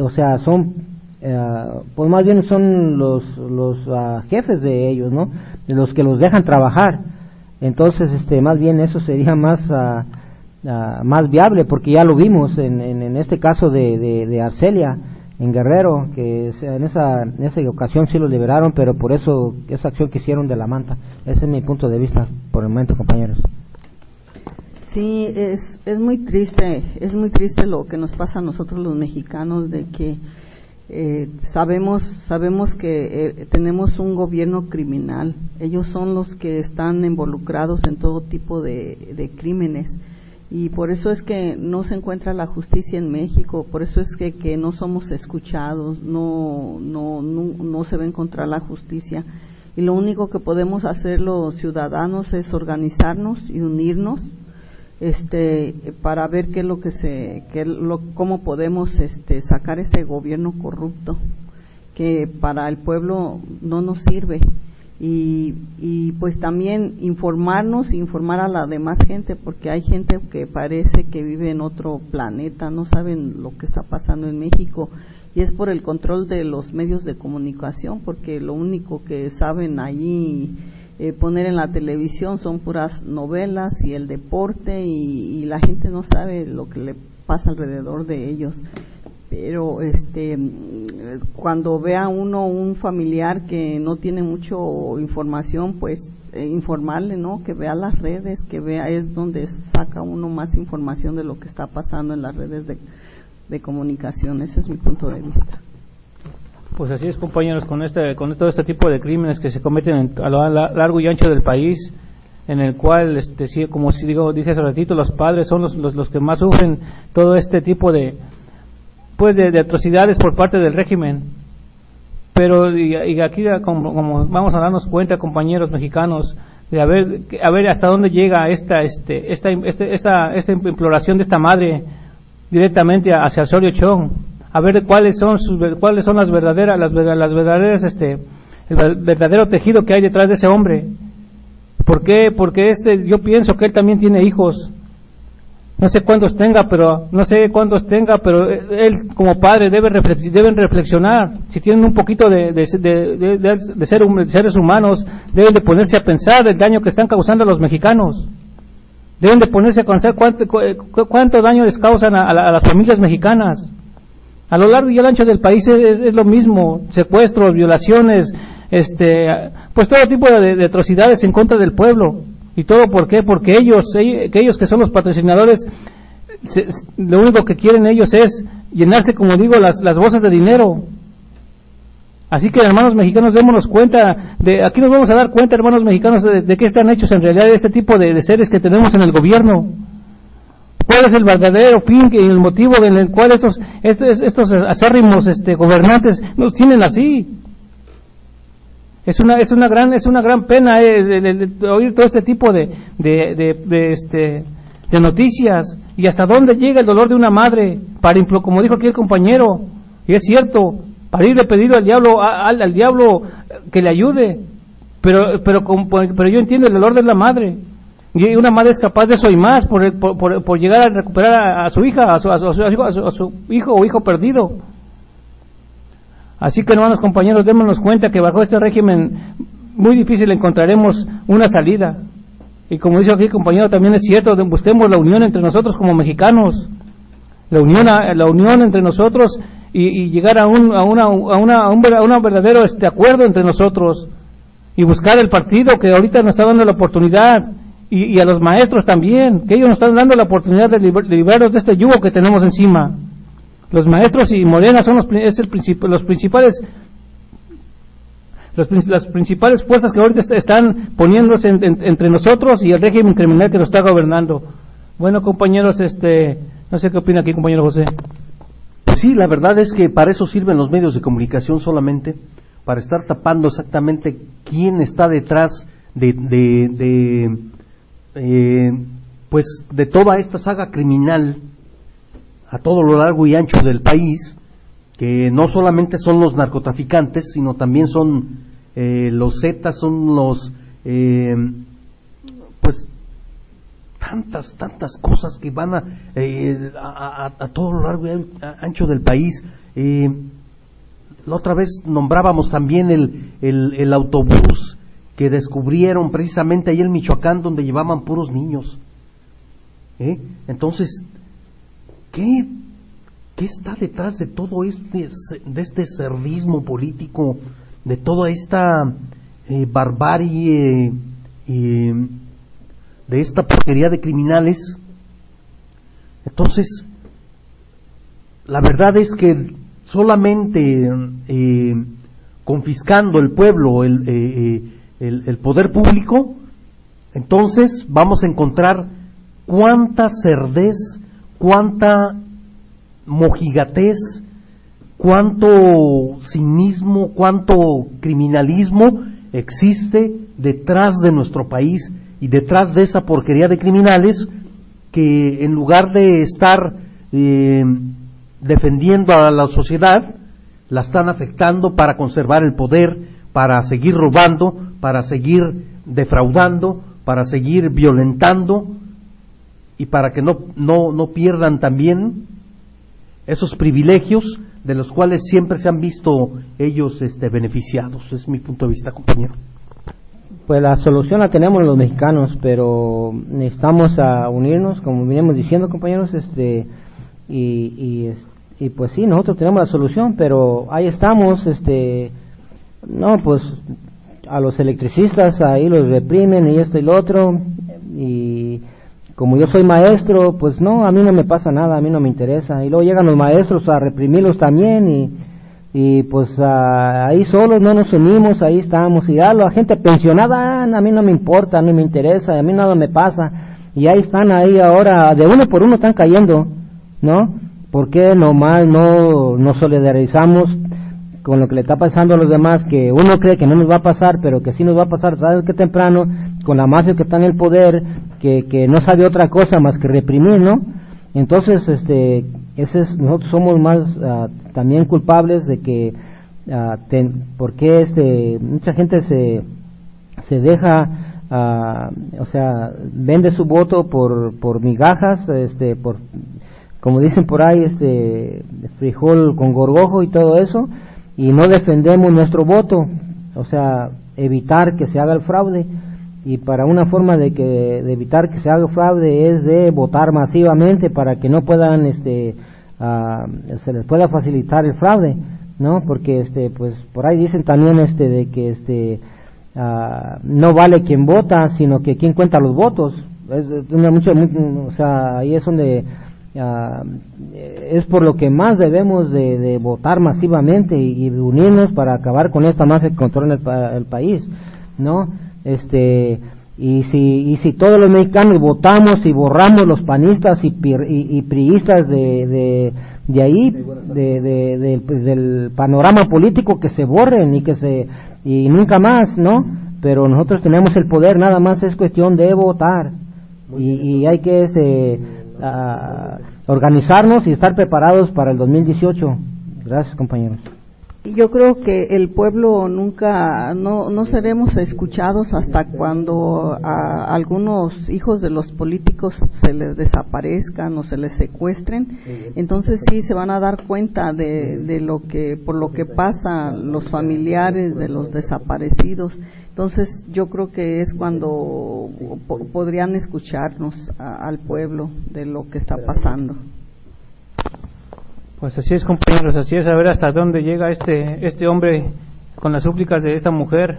o sea son Uh, pues más bien son los, los uh, jefes de ellos, ¿no? Los que los dejan trabajar. Entonces, este, más bien eso sería más, uh, más viable, porque ya lo vimos en, en, este caso de, de, de, Arcelia, en Guerrero, que en esa, en esa ocasión sí los liberaron, pero por eso, esa acción que hicieron de la manta. Ese es mi punto de vista por el momento, compañeros. Sí, es, es muy triste, es muy triste lo que nos pasa a nosotros los mexicanos de que eh, sabemos sabemos que eh, tenemos un gobierno criminal ellos son los que están involucrados en todo tipo de, de, crímenes y por eso es que no se encuentra la justicia en México por eso es que, que no somos escuchados no, no no no se va a encontrar la justicia. Y lo único que podemos hacer los ciudadanos es organizarnos y unirnos este para ver qué es lo que se qué lo, cómo podemos este sacar ese gobierno corrupto que para el pueblo no nos sirve y, y pues también informarnos informar a la demás gente porque hay gente que parece que vive en otro planeta no saben lo que está pasando en México y es por el control de los medios de comunicación porque lo único que saben allí eh, poner en la televisión son puras novelas y el deporte y, y, la gente no sabe lo que le pasa alrededor de ellos pero este cuando vea uno un familiar que no tiene mucho información pues eh, informarle no que vea las redes que vea es donde saca uno más información de lo que está pasando en las redes de, de comunicación. Ese es mi punto de vista. Pues así es, compañeros, con este, con todo este tipo de crímenes que se cometen en, a lo largo y ancho del país, en el cual, este, como si digo, dije hace ratito, los padres son los, los, los que más sufren todo este tipo de, pues, de, de atrocidades por parte del régimen. Pero y, aquí, como, como, vamos a darnos cuenta, compañeros mexicanos, de a ver, ver hasta dónde llega esta, este, esta, este, esta, esta imploración de esta madre directamente hacia Osorio Chong a ver cuáles son sus, cuáles son las verdaderas las, las verdaderas este el verdadero tejido que hay detrás de ese hombre ¿por qué? porque este yo pienso que él también tiene hijos no sé cuántos tenga, pero no sé cuántos tenga, pero él como padre debe deben reflexionar. Si tienen un poquito de, de, de, de ser, seres humanos, deben de ponerse a pensar el daño que están causando a los mexicanos. Deben de ponerse a pensar cuánto, cuánto daño les causan a, las familias mexicanas. A lo largo y al ancho del país es, lo mismo, secuestros, violaciones, este, pues todo tipo de atrocidades en contra del pueblo. ¿Y todo por qué? Porque ellos, ellos que son los patrocinadores, lo único que quieren ellos es llenarse, como digo, las, las bolsas de dinero. Así que, hermanos mexicanos, démonos cuenta, de, aquí nos vamos a dar cuenta, hermanos mexicanos, de, qué están hechos en realidad este tipo de, seres que tenemos en el gobierno. ¿Cuál es el verdadero fin y el motivo en el cual estos, estos, estos acérrimos este, gobernantes nos tienen así? Es una, es una gran, es una gran pena eh, oír todo este tipo de, de, este, de noticias y hasta dónde llega el dolor de una madre para, como dijo aquí el compañero, y es cierto, para irle pedir al diablo, al, al diablo que le ayude, pero, pero, pero yo entiendo el dolor de la madre. Y una madre es capaz de eso y más por, por, por, llegar a recuperar a, su hija, a su, a, su, a su hijo o hijo perdido. Así que, hermanos compañeros, démonos cuenta que bajo este régimen muy difícil encontraremos una salida. Y como dice aquí compañero, también es cierto, busquemos la unión entre nosotros como mexicanos, la unión, la unión entre nosotros y, llegar a un, a una, a una, a un, verdadero este, acuerdo entre nosotros y buscar el partido que ahorita nos está dando la oportunidad y, a los maestros también, que ellos nos están dando la oportunidad de, de liberarnos de este yugo que tenemos encima. Los maestros y Morena son los, es el los principales las principales fuerzas que ahorita están poniéndose entre nosotros y el régimen criminal que nos está gobernando. Bueno, compañeros, este, no sé qué opina aquí, compañero José. Sí, la verdad es que para eso sirven los medios de comunicación solamente, para estar tapando exactamente quién está detrás de, de, eh, pues de toda esta saga criminal a todo lo largo y ancho del país, que no solamente son los narcotraficantes, sino también son eh, los Zetas, son los, eh, pues, tantas, tantas cosas que van a, eh, a, todo lo largo y ancho del país. la otra vez nombrábamos también el, el, el autobús que descubrieron precisamente ahí en Michoacán donde llevaban puros niños. Entonces, ¿Qué, ¿Qué está detrás de todo este, de este cerdismo político, de toda esta eh, barbarie, eh, de esta porquería de criminales? Entonces, la verdad es que solamente eh, confiscando el pueblo, el, el, poder público, entonces vamos a encontrar cuánta cerdez cuánta mojigatez, cuánto cinismo, cuánto criminalismo existe detrás de nuestro país y detrás de esa porquería de criminales que en lugar de estar eh, defendiendo a la sociedad, la están afectando para conservar el poder, para seguir robando, para seguir defraudando, para seguir violentando y para que no, no, no pierdan también esos privilegios de los cuales siempre se han visto ellos este, beneficiados. Es mi punto de vista, compañero. Pues la solución la tenemos los mexicanos, pero necesitamos a unirnos, como venimos diciendo, compañeros, este, y, y, pues sí, nosotros tenemos la solución, pero ahí estamos, este, no, pues a los electricistas ahí los reprimen y esto y lo otro, y como yo soy maestro, pues no, a mí no me pasa nada, a mí no me interesa. Y luego llegan los maestros a reprimirlos también y, y pues ahí solos no nos unimos, ahí estamos. Y ya la gente pensionada, a mí no me importa, no me interesa, a mí nada me pasa. Y ahí están, ahí ahora, de uno por uno están cayendo, ¿no? ¿Por qué nomás no nos solidarizamos con lo que le está pasando a los demás, que uno cree que no nos va a pasar, pero que sí nos va a pasar, ¿sabes qué temprano? Con la mafia que está en el poder, que, que no sabe otra cosa más que reprimir, ¿no? Entonces, este, ese es, nosotros somos más ah, también culpables de que, uh, ten, porque este, mucha gente se, se deja ah, o sea, vende su voto por, por migajas, este, por, como dicen por ahí, este, frijol con gorgojo y todo eso, y no defendemos nuestro voto, o sea, evitar que se haga el fraude. Y para una forma de que de evitar que se haga fraude es de votar masivamente para que no puedan, este, ah, se les pueda facilitar el fraude, ¿no? Porque, este, pues, por ahí dicen también, este, de que, este, ah, no vale quien vota, sino que quien cuenta los votos. Es, una mucha, mu- o sea, ahí es donde ah, es por lo que más debemos de, de votar masivamente y, y unirnos para acabar con esta mafia que controla el, el país, ¿no? Este y si y si todos los mexicanos votamos y borramos los panistas y, pir- y, y priistas de, de, de ahí de, pues, del panorama político que se borren y que se y nunca más, ¿no? Pero nosotros tenemos el poder, nada más es cuestión de votar y, y hay que este, ah, organizarnos y estar preparados para el 2018. Gracias, compañeros. Yo creo que el pueblo nunca, no, no seremos escuchados hasta cuando a algunos hijos de los políticos se les desaparezcan o se les secuestren. Entonces sí se van a dar cuenta de, de lo que, por lo que pasa los familiares de los desaparecidos. Entonces yo creo que es cuando po- podrían escucharnos a- al pueblo de lo que está pasando. Pues así es, compañeros, así es, a ver hasta dónde llega este, este hombre con las súplicas de esta mujer,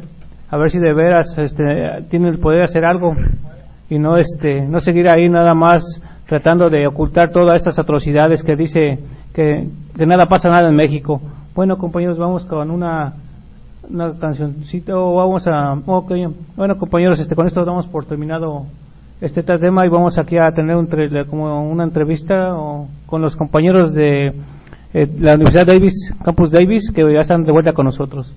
a ver si de veras este, tiene el poder de hacer algo y no, este, no seguir ahí nada más tratando de ocultar todas estas atrocidades que dice que, que nada pasa nada en México. Bueno, compañeros, vamos con una, una cancioncita o vamos a... ok. Bueno, compañeros, este, con esto damos por terminado este tema y vamos aquí a tener un como una entrevista o- con los compañeros de eh, la Universidad Davis, Campus Davis, que ya están de vuelta con nosotros.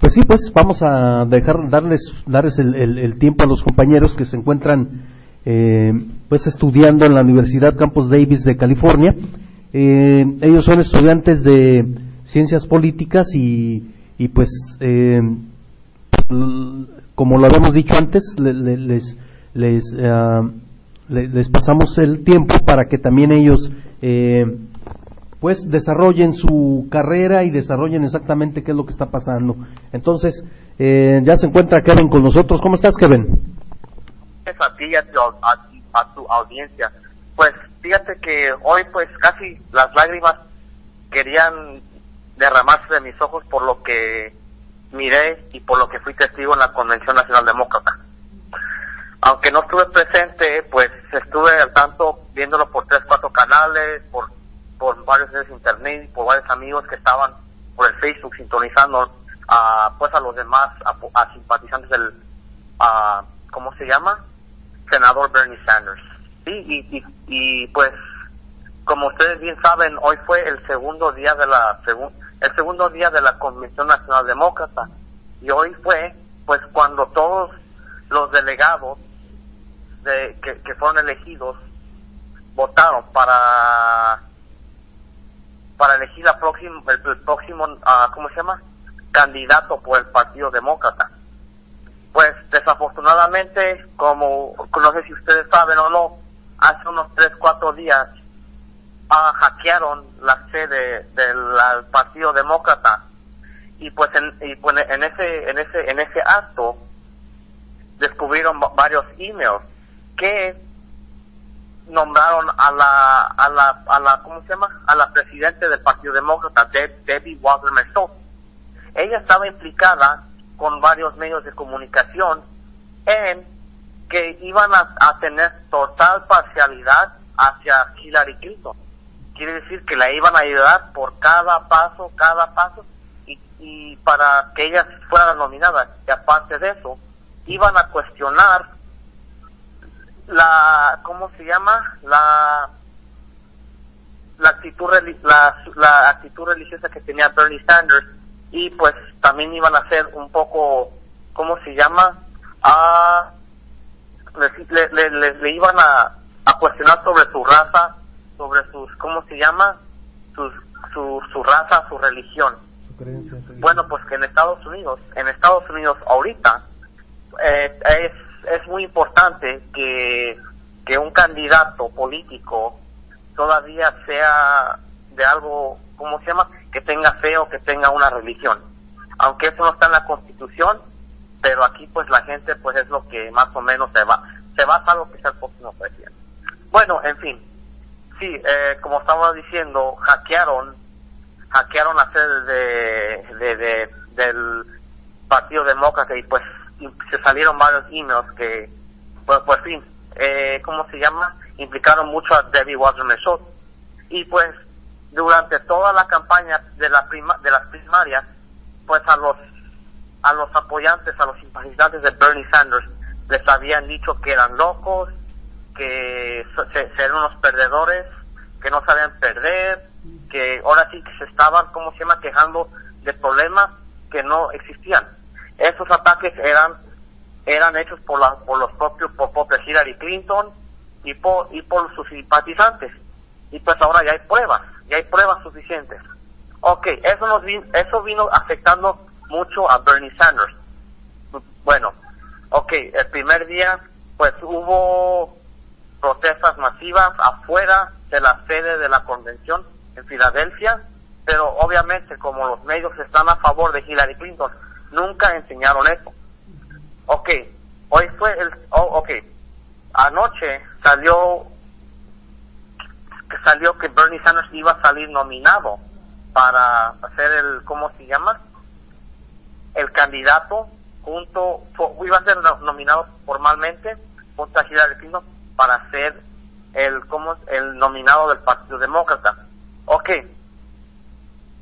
Pues sí, pues vamos a dejar darles darles el, el- el tiempo a los compañeros que se encuentran eh, pues estudiando en la Universidad Campus Davis de California. Eh, ellos son estudiantes de ciencias políticas y, y pues eh, como lo habíamos dicho antes le- le- les les ah, le- les pasamos el tiempo para que también ellos eh, pues desarrollen su carrera y desarrollen exactamente qué es lo que está pasando. Entonces, eh, ya se encuentra Kevin con nosotros. ¿Cómo estás, Kevin? es a ti y a a, a tu audiencia. Pues fíjate que hoy pues casi las lágrimas querían derramarse de mis ojos por lo que miré y por lo que fui testigo en la Convención Nacional Demócrata. Aunque no estuve presente, pues estuve al tanto viéndolo por tres, cuatro canales, por, por varios de internet, por varios amigos que estaban por el Facebook sintonizando a, pues a los demás, a, a simpatizantes del, a, ¿cómo se llama? Senador Bernie Sanders. Sí, y, y, y pues, como ustedes bien saben, hoy fue el segundo día de la el segundo día de la Convención Nacional Demócrata y hoy fue, pues, cuando todos los delegados de, que, que fueron elegidos votaron para para elegir la próxima, el, el próximo, ah, ¿cómo se llama? Candidato por el Partido Demócrata. Pues desafortunadamente, como no sé si ustedes saben o no, hace unos 3, 4 días ah, hackearon la sede del Partido Demócrata. Y pues en, y pues en ese en ese en ese acto descubrieron va- varios emails que nombraron a la a la a la cómo se llama a la presidente del Partido Demócrata Deb- Debbie Wasser Merced ella estaba implicada con varios medios de comunicación en que iban a tener total parcialidad hacia Hillary Clinton. Quiere decir que la iban a ayudar por cada paso, cada paso, y, y para que ella fuera nominada. Y aparte de eso, iban a cuestionar la, ¿cómo se llama? La, la actitud, la, la actitud religiosa que tenía Bernie Sanders y pues también iban a hacer un poco, ¿cómo se llama? A, le- le- le iban a, a cuestionar sobre su raza, sobre sus, ¿cómo se llama? Sus, su, su raza, su religión. Bueno, pues que en Estados Unidos, en Estados Unidos ahorita, eh, es, es muy importante que, que un candidato político todavía sea de algo, ¿cómo se llama? Que tenga fe o que tenga una religión. Aunque eso no está en la Constitución, pero aquí pues la gente pues es lo que más o menos se va, se basa a lo que sea el próximo presidente. Bueno, en fin, sí, eh, como estaba diciendo, hackearon, hackearon la sede de, de, de- del Partido Demócrata y pues se salieron varios emails que, pues, pues fin, eh, ¿cómo se llama? Implicaron mucho a Debbie Wasserman Schultz. Y pues durante toda la campaña de, la prima, de las primarias, pues a los a los apoyantes, a los simpatizantes de Bernie Sanders, les habían dicho que eran locos, que so- se, se eran unos perdedores, que no sabían perder, que ahora sí que se estaban, ¿cómo se llama?, quejando de problemas que no existían. Esos ataques eran eran hechos por, la, por los propios, por propia Hillary Clinton y por, y por sus simpatizantes. Y pues ahora ya hay pruebas, ya hay pruebas suficientes. Ok, eso, nos vin- eso vino afectando mucho a Bernie Sanders. Bueno, ok, el primer día pues hubo protestas masivas afuera de la sede de la convención en Filadelfia, pero obviamente como los medios están a favor de Hillary Clinton, nunca enseñaron eso. Ok, hoy fue el, oh, ok, anoche salió que salió que Bernie Sanders iba a salir nominado para hacer el, ¿cómo se llama? El candidato junto, iba a ser no- nominado formalmente junto a Hillary Clinton para ser el, ¿cómo? El nominado del Partido Demócrata. Ok.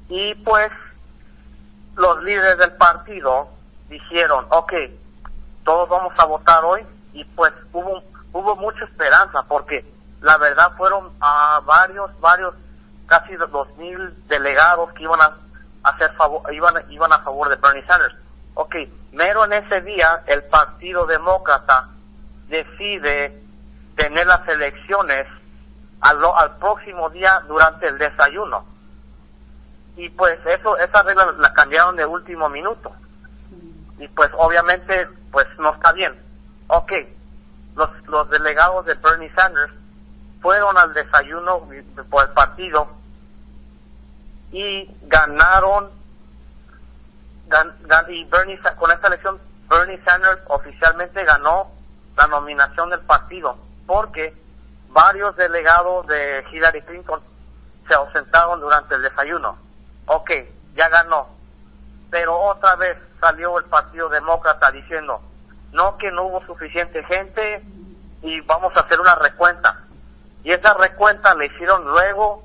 Y pues los líderes del partido dijeron, ok, todos vamos a votar hoy y pues hubo hubo mucha esperanza porque la verdad fueron a varios varios casi dos mil delegados que iban a hacer favor iban iban a favor de Bernie Sanders ok mero en ese día el partido demócrata decide tener las elecciones al, al próximo día durante el desayuno. Y pues eso esa regla la cambiaron de último minuto. Y pues obviamente pues no está bien. Ok, los, los delegados de Bernie Sanders fueron al desayuno por el partido y ganaron gan- gan- y Bernie con esta elección Bernie Sanders oficialmente ganó la nominación del partido porque varios delegados de Hillary Clinton se ausentaron durante el desayuno. Ok, ya ganó pero otra vez salió el Partido Demócrata diciendo, no que no hubo suficiente gente y vamos a hacer una recuenta. Y esa recuenta le hicieron luego,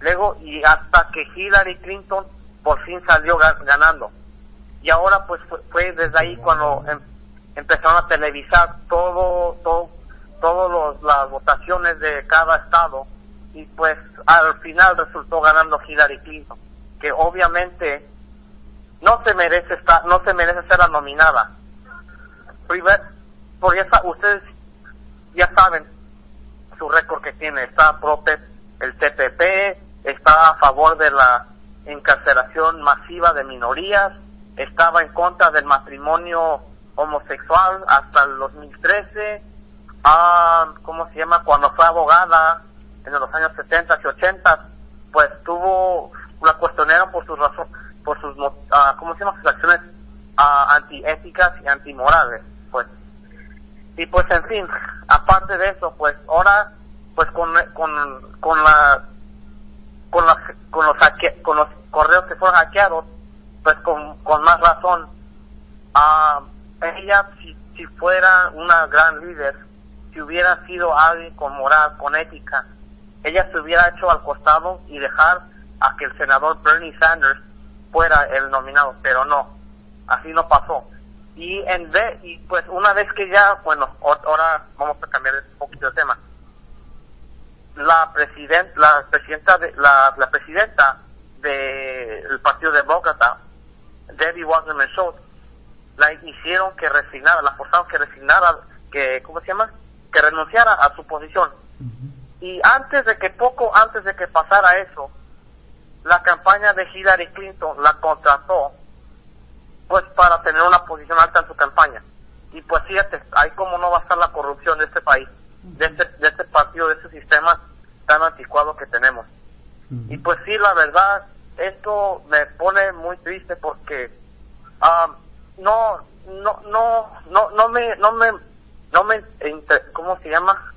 luego y hasta que Hillary Clinton por fin salió ga- ganando. Y ahora pues fue, fue desde ahí cuando em- empezaron a televisar todo, todo, todas las votaciones de cada estado y pues al final resultó ganando Hillary Clinton, que obviamente no se merece estar, no se merece ser la nominada. Primer, sa- ustedes ya saben su récord que tiene, está pro P- el TPP, está a favor de la encarcelación masiva de minorías, estaba en contra del matrimonio homosexual hasta el 2013, ah, ¿cómo se llama? Cuando fue abogada en los años 70 y 80, pues tuvo, la cuestionaron por sus razones, por sus, ah, ¿cómo se llama? Sus acciones ah, antiéticas y antimorales, pues. Y pues, en fin, aparte de eso, pues, ahora, pues, con, con, con la, con, la, con los hacke- con los correos que fueron hackeados, pues, con, con más razón, ah, ella, si, si fuera una gran líder, si hubiera sido alguien con moral, con ética, ella se hubiera hecho al costado y dejar a que el senador Bernie Sanders fuera el nominado, pero no, así no pasó. Y en vez, y pues una vez que ya, bueno, ahora vamos a cambiar un poquito de tema. La presidenta, la presidenta de, la, la presidenta del Partido Demócrata, Debbie Wasserman Schultz, la hicieron que resignara, la forzaron que resignara, que, ¿cómo se llama? Que renunciara a su posición. Y antes de que, poco antes de que pasara eso, la campaña de Hillary Clinton la contrató, pues para tener una posición alta en su campaña. Y pues fíjate, ahí como no va a estar la corrupción de este país, de este, de este partido, de este sistema tan anticuado que tenemos. Y pues sí, la verdad, esto me pone muy triste porque ah, no, no, no, no, no me, no me, no me, ¿cómo se llama?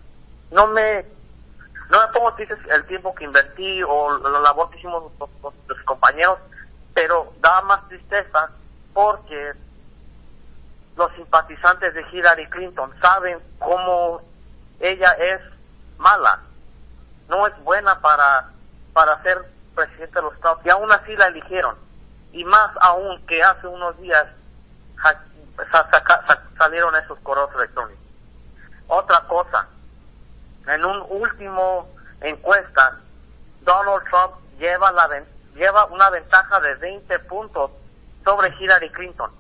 No me, no me pongo triste el tiempo que invertí o la labor que hicimos los, compañeros, pero da más tristeza porque los simpatizantes de Hillary Clinton saben cómo ella es mala, no es buena para, para ser presidente de los Estados y aún así la eligieron. Y más aún que hace unos días sa- saca- sa- salieron esos correos electrónicos. Otra cosa, en un último encuesta, Donald Trump lleva, la, lleva una ventaja de 20 puntos sobre Hillary Clinton.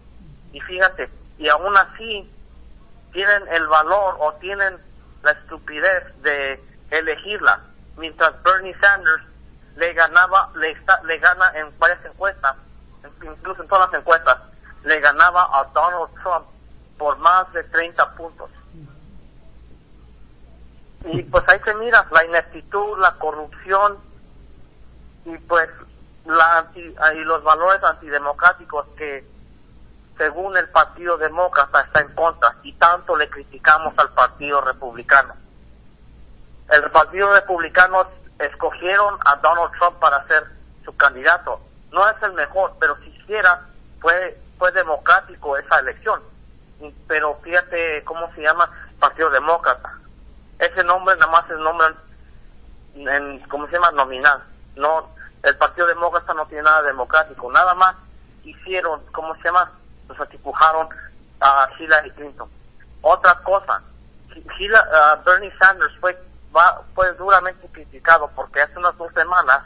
Y fíjate, y aún así tienen el valor o tienen la estupidez de elegirla, mientras Bernie Sanders le ganaba, le, está- le gana en varias encuestas, incluso en todas las encuestas, le ganaba a Donald Trump por más de 30 puntos. Y pues ahí se mira la ineptitud, la corrupción y pues la anti- y los valores antidemocráticos que según el Partido Demócrata está en contra y tanto le criticamos al Partido Republicano. El Partido Republicano escogieron a Donald Trump para ser su candidato. No es el mejor, pero siquiera fue fue democrático esa elección. Pero fíjate cómo se llama Partido Demócrata. Ese nombre nada más es nombre en, ¿cómo se llama? Nominal. No, el Partido Demócrata no tiene nada democrático. Nada más hicieron, ¿cómo se llama? Los atipujaron a Hillary Clinton. Otra cosa, Hila- ah, Bernie Sanders fue, va- fue duramente criticado porque hace unas dos semanas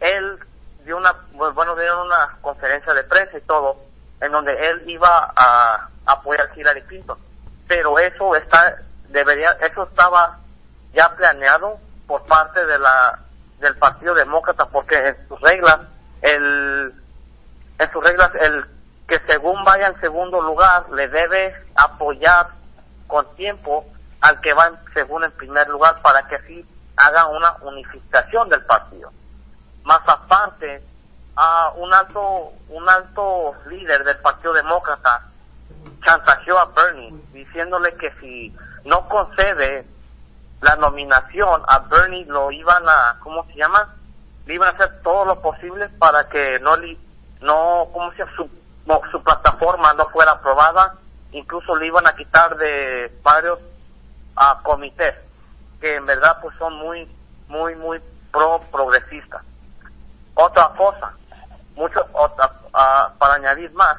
él dio una, bueno, dio una conferencia de prensa y todo, en donde él iba a apoyar a Hillary Clinton. Pero eso está, debería, eso estaba ya planeado por parte de la, del Partido Demócrata, porque en sus reglas, el, en sus reglas, el que según vaya en segundo lugar, le debe apoyar con tiempo al que va en, según en primer lugar para que así haga una unificación del partido más aparte a un alto un alto líder del Partido Demócrata chantajeó a Bernie diciéndole que si no concede la nominación a Bernie lo iban a ¿cómo se llama? le iban a hacer todo lo posible para que no li, no cómo se llama? su su plataforma no fuera aprobada incluso le iban a quitar de varios a comités que en verdad pues son muy muy muy pro progresistas otra cosa, mucho otra, ah, para añadir más,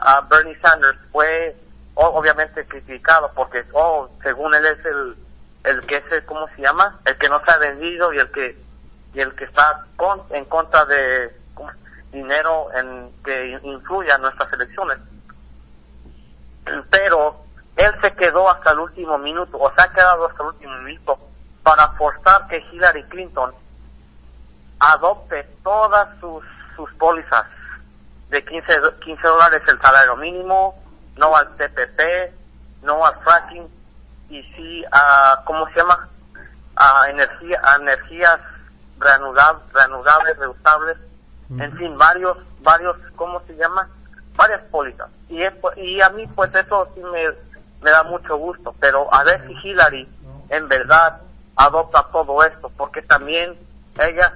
ah, Bernie Sanders fue obviamente criticado porque, oh, según él es el, el que es, ¿cómo se llama? El que no se ha vendido y el que, y el que está con, en contra de dinero en que influye a nuestras elecciones. Pero él se quedó hasta el último minuto, o se ha quedado hasta el último minuto para forzar que Hillary Clinton adopte todas sus, sus pólizas de 15, do- 15 dólares el salario mínimo, no al TPP, no al fracking y sí a, ¿cómo se llama? A, energía, a energías reanudables, reanudables, reusables, en fin, varios, varios, ¿cómo se llama? Varias pólizas. Y, es, y a mí pues eso sí me, me da mucho gusto, pero a ver si Hillary en verdad adopta todo esto, porque también ella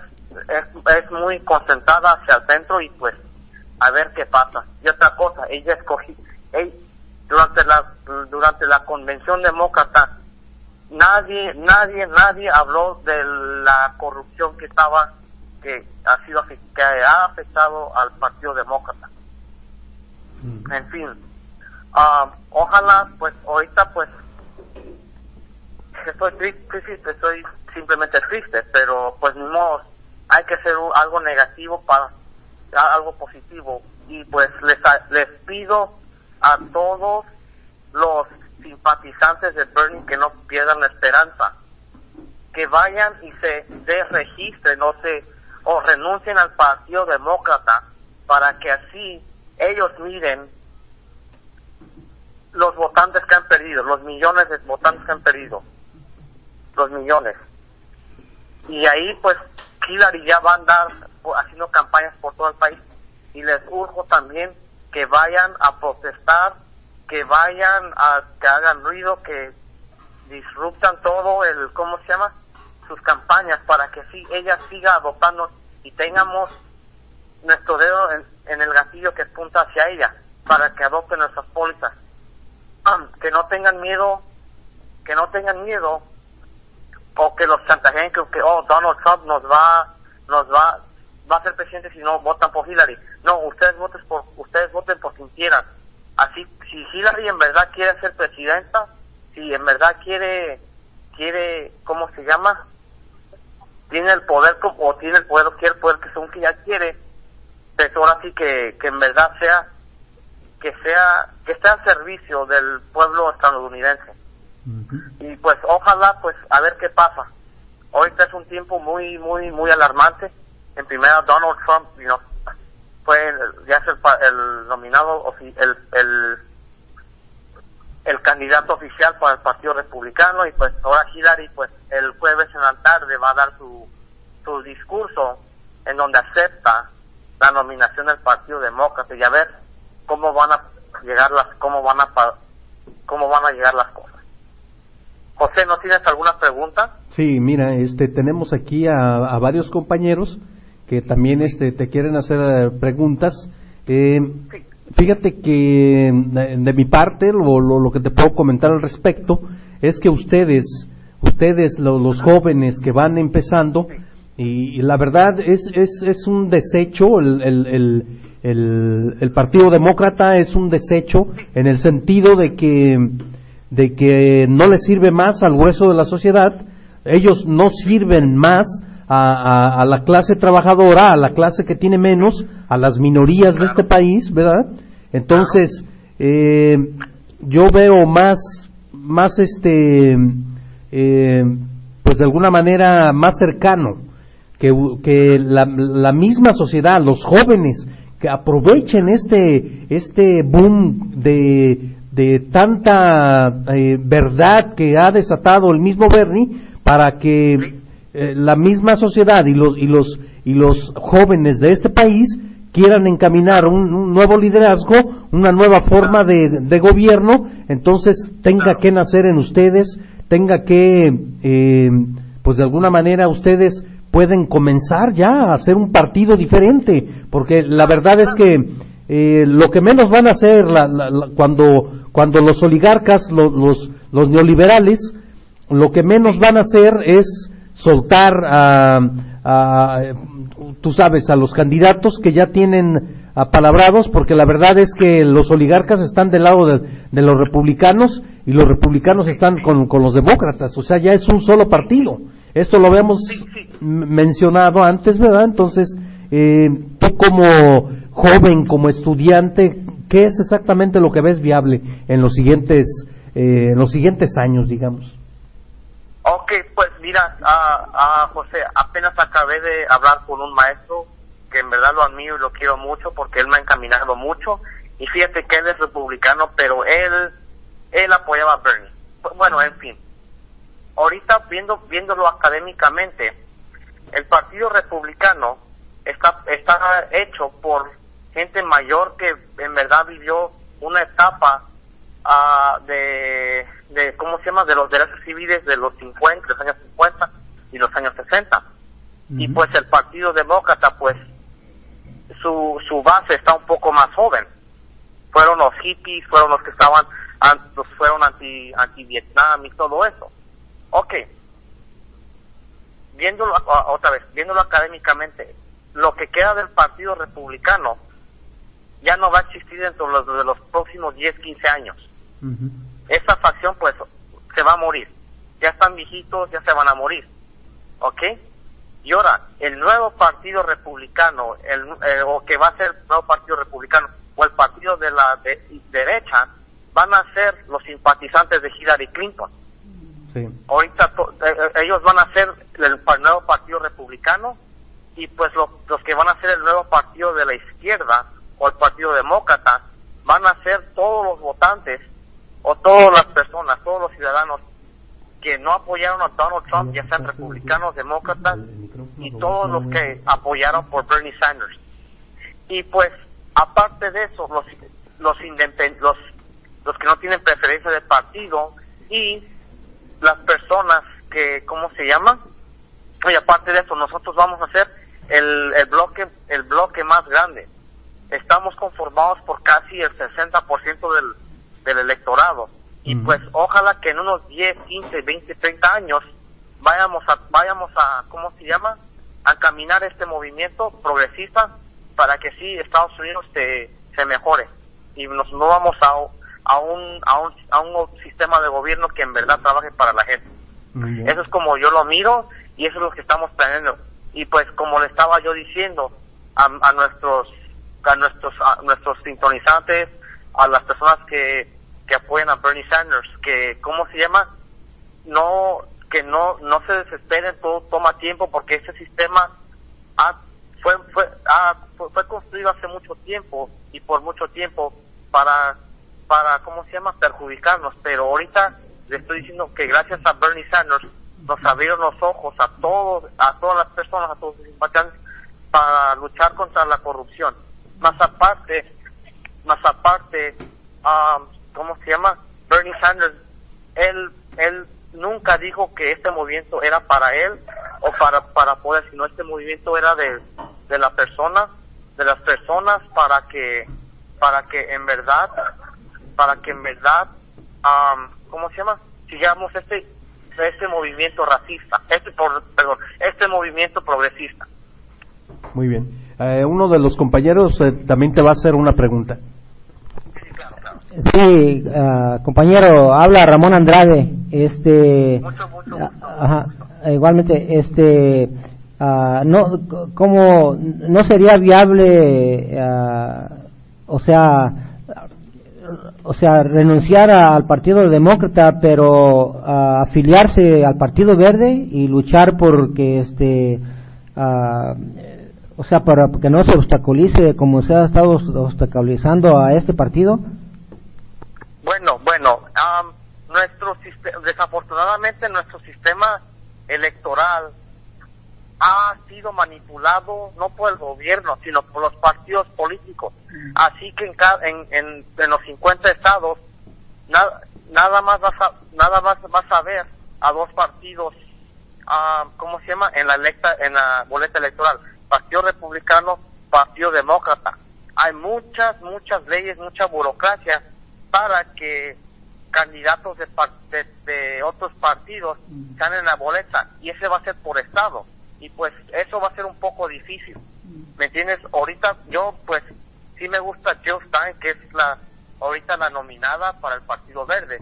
es, es muy concentrada hacia el centro y pues a ver qué pasa. Y otra cosa, ella escogió, ella- durante la durante la convención demócrata nadie nadie nadie habló de la corrupción que estaba que ha sido que ha afectado al partido demócrata. En fin ah, ojalá pues ahorita pues estoy tri- triste estoy simplemente triste pero pues ni modo hay que hacer algo negativo para algo positivo. Y pues les les pido a todos los simpatizantes de Bernie que no pierdan la esperanza. Que vayan y se desregistren o se o renuncien al Partido Demócrata para que así ellos miren los votantes que han perdido, los millones de votantes que han perdido, los millones. Y ahí pues Hillary ya va a andar haciendo campañas por todo el país y les urjo también que vayan a protestar, que vayan a que hagan ruido, que disruptan todo el, ¿cómo se llama? Sus campañas para que sí, ella siga adoptando y tengamos nuestro dedo en, el gatillo que apunta hacia ella para que adopte nuestras pólizas. que no tengan miedo, que no tengan miedo o que los chantajeen que, oh Donald Trump nos va nos va va a ser presidente si no votan por Hillary. No, ustedes voten por ustedes voten por quien quieran. Así si Hillary en verdad quiere ser presidenta, si en verdad quiere quiere ¿cómo se llama? tiene el poder o tiene el poder quiere el poder que según que ya quiere, pues ahora sí que, que en verdad sea que sea que esté al servicio del pueblo estadounidense y pues ojalá pues a ver qué pasa. Ahorita es un tiempo muy muy muy alarmante. En primera Donald Trump fue ya es el, nominado el, el el candidato oficial para el Partido Republicano. Y pues ahora Hillary pues el jueves en la tarde va a dar su su discurso en donde acepta la nominación del Partido Demócrata. Y a ver cómo van a llegar las cómo van a cómo van a llegar las cosas. José, ¿no tienes alguna pregunta? Sí, mira, este tenemos aquí a, varios compañeros que también este te quieren hacer eh, preguntas. Eh, Fíjate que de, mi parte lo, lo, que te puedo comentar al respecto es que ustedes, ustedes los jóvenes que van empezando, y, la verdad es, es, es un desecho el, el, el, Partido Demócrata es un desecho en el sentido de que, de que no le sirve más al grueso de la sociedad, ellos no sirven más a, a, la clase trabajadora, a la clase que tiene menos, a las minorías de este país, ¿verdad? Entonces, eh, yo veo más, más este, eh, pues de alguna manera más cercano que, que la, la misma sociedad, los jóvenes que aprovechen este, este boom de, de tanta eh, verdad que ha desatado el mismo Bernie para que eh, la misma sociedad y los, y los, y los jóvenes de este país quieran encaminar un, nuevo liderazgo, una nueva forma de, gobierno, entonces tenga que nacer en ustedes, tenga que, eh, pues de alguna manera ustedes pueden comenzar ya a hacer un partido diferente, porque la verdad es que eh, lo que menos van a hacer cuando, cuando los oligarcas, los, los, neoliberales, lo que menos van a hacer es soltar a, tú sabes, a los candidatos que ya tienen apalabrados, porque la verdad es que los oligarcas están del lado de, los republicanos y los republicanos están con, con, los demócratas, o sea, ya es un solo partido. Esto lo habíamos mencionado antes, ¿verdad? Entonces, eh, tú como joven, como estudiante, ¿qué es exactamente lo que ves viable en los siguientes, eh, los siguientes años, digamos? Ok, pues mira, a, José, apenas acabé de hablar con un maestro que en verdad lo admiro y lo quiero mucho porque él me ha encaminado mucho y fíjate que él es republicano, pero él, él apoyaba a Bernie. Bueno, en fin, ahorita viendo, viéndolo académicamente, el Partido Republicano está, está hecho por gente mayor que en verdad vivió una etapa uh, de, de, ¿cómo se llama?, de los derechos civiles de los 50, los años 50 y los años 60. Y pues el Partido Demócrata, pues, su, su base está un poco más joven. Fueron los hippies, fueron los que estaban, los fueron anti, anti Vietnam y todo eso. Ok. Viéndolo otra vez, viéndolo académicamente, lo que queda del Partido Republicano ya no va a existir dentro de los, de los próximos 10, 15 años. Esa facción, pues, se va a morir. Ya están viejitos, ya se van a morir. ¿Ok? Y ahora, el nuevo Partido Republicano, el, eh, o que va a ser el nuevo Partido Republicano, o el Partido de la derecha, van a ser los simpatizantes de Hillary Clinton. Ahorita eh, eh, ellos van a ser el, nuevo partido republicano y pues los que van a ser el nuevo partido de la izquierda o el partido demócrata van a ser todos los votantes o todas las personas, todos los ciudadanos que no apoyaron a Donald Trump, ya sean republicanos, demócratas, y todos los que apoyaron por Bernie Sanders. Y pues, aparte de eso, los los, los los que no tienen preferencia de partido y las personas que, ¿cómo se llama? Y aparte de eso, nosotros vamos a hacer el, el bloque el bloque más grande. Estamos conformados por casi el 60% del, del electorado. Y pues ojalá que en unos 10, 15, 20, 30 años vayamos a, vayamos a, ¿cómo se llama? A caminar este movimiento progresista para que sí Estados Unidos se, se mejore y nos movamos a, a, un, a, un, a un sistema de gobierno que en verdad trabaje para la gente. Eso es como yo lo miro y eso es lo que estamos planeando. Y pues como le estaba yo diciendo a, a nuestros a nuestros a nuestros sintonizantes, a las personas que, que apoyan a Bernie Sanders, que cómo se llama, no que no no se desesperen, todo toma tiempo porque ese sistema ha- fue fue fue construido hace mucho tiempo y por mucho tiempo para para cómo se llama perjudicarnos, pero ahorita le estoy diciendo que gracias a Bernie Sanders nos abrieron los ojos a todos a todas las personas, a todos los simpatizantes para luchar contra la corrupción. Más aparte, más aparte, ah, ¿cómo se llama? Bernie Sanders, él, él nunca dijo que este movimiento era para él o para, para poder, sino este movimiento era de, de la persona, de las personas para que, para que en verdad, para que en verdad, ah, ¿cómo se llama? Sigamos este, este movimiento racista, este, por, perdón, este movimiento progresista. Muy bien. Eh, uno de los compañeros eh, también te va a hacer una pregunta. Sí, ah, compañero, habla Ramón Andrade. Este, ah, ajá, igualmente, este, ah, no, ¿cómo no sería viable, ah, o sea, o sea, renunciar a- al Partido Demócrata, pero afiliarse al Partido Verde y luchar porque, este, o sea, para que no se obstaculice como se ha estado obstaculizando a este partido? Bueno, bueno, am, nuestro desafortunadamente nuestro sistema electoral ha sido manipulado no por el gobierno, sino por los partidos políticos. Así que en, ca- en, en, en los 50 estados nada, nada más vas a, nada más vas a ver a dos partidos, ah, ¿cómo se llama? En la electa, en la boleta electoral, Partido Republicano, Partido Demócrata. Hay muchas, muchas leyes, mucha burocracia para que candidatos de, de, de otros partidos están en la boleta y ese va a ser por estado y pues eso va a ser un poco difícil ¿me entiendes? ahorita yo pues sí me gusta Jill Stein que es la ahorita la nominada para el Partido Verde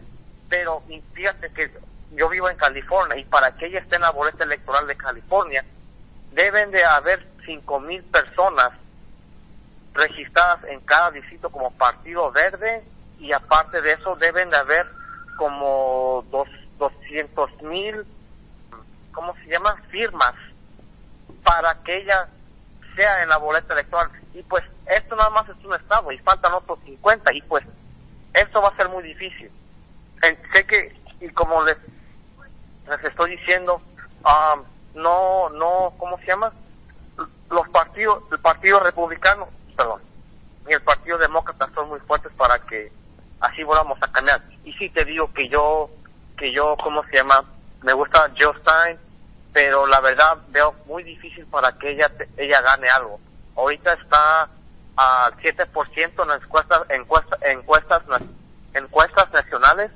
pero fíjate que yo vivo en California y para que ella esté en la boleta electoral de California deben de haber cinco mil personas registradas en cada distrito como Partido Verde y aparte de eso deben de haber como dos, 200 mil, ¿cómo se llama? Firmas para que ella sea en la boleta electoral. Y pues esto nada más es un estado y faltan otros 50 y pues esto va a ser muy difícil. Sé que, y como les, les estoy diciendo, ah, no, no, ¿cómo se llama? Los partidos, el Partido Republicano, perdón, y el Partido Demócrata son muy fuertes para que así volvamos a cambiar. Y sí te digo que yo, que yo, ¿cómo se llama? Me gusta Joe Stein, pero la verdad veo muy difícil para que ella ella gane algo. Ahorita está al 7% en las encuestas, encuestas, encuestas, encuestas nacionales